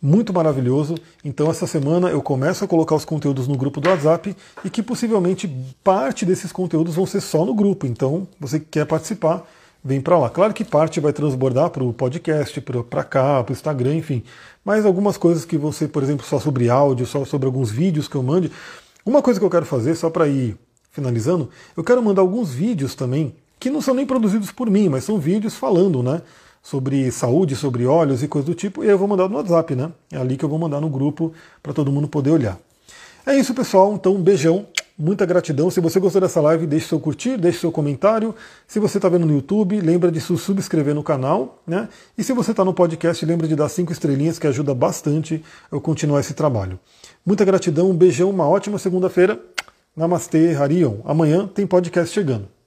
Muito maravilhoso. Então, essa semana eu começo a colocar os conteúdos no grupo do WhatsApp e que possivelmente parte desses conteúdos vão ser só no grupo. Então, você que quer participar, vem para lá. Claro que parte vai transbordar para o podcast, para cá, para o Instagram, enfim. Mas algumas coisas que ser, por exemplo, só sobre áudio, só sobre alguns vídeos que eu mande. Uma coisa que eu quero fazer, só para ir finalizando, eu quero mandar alguns vídeos também, que não são nem produzidos por mim, mas são vídeos falando, né? Sobre saúde, sobre óleos e coisas do tipo, e eu vou mandar no WhatsApp, né? É ali que eu vou mandar no grupo para todo mundo poder olhar. É isso, pessoal. Então, um beijão Muita gratidão. Se você gostou dessa live, deixe seu curtir, deixe seu comentário. Se você está vendo no YouTube, lembra de se subscrever no canal. Né? E se você está no podcast, lembra de dar cinco estrelinhas, que ajuda bastante eu continuar esse trabalho. Muita gratidão, um beijão, uma ótima segunda-feira. Namastê, Harion. Amanhã tem podcast chegando.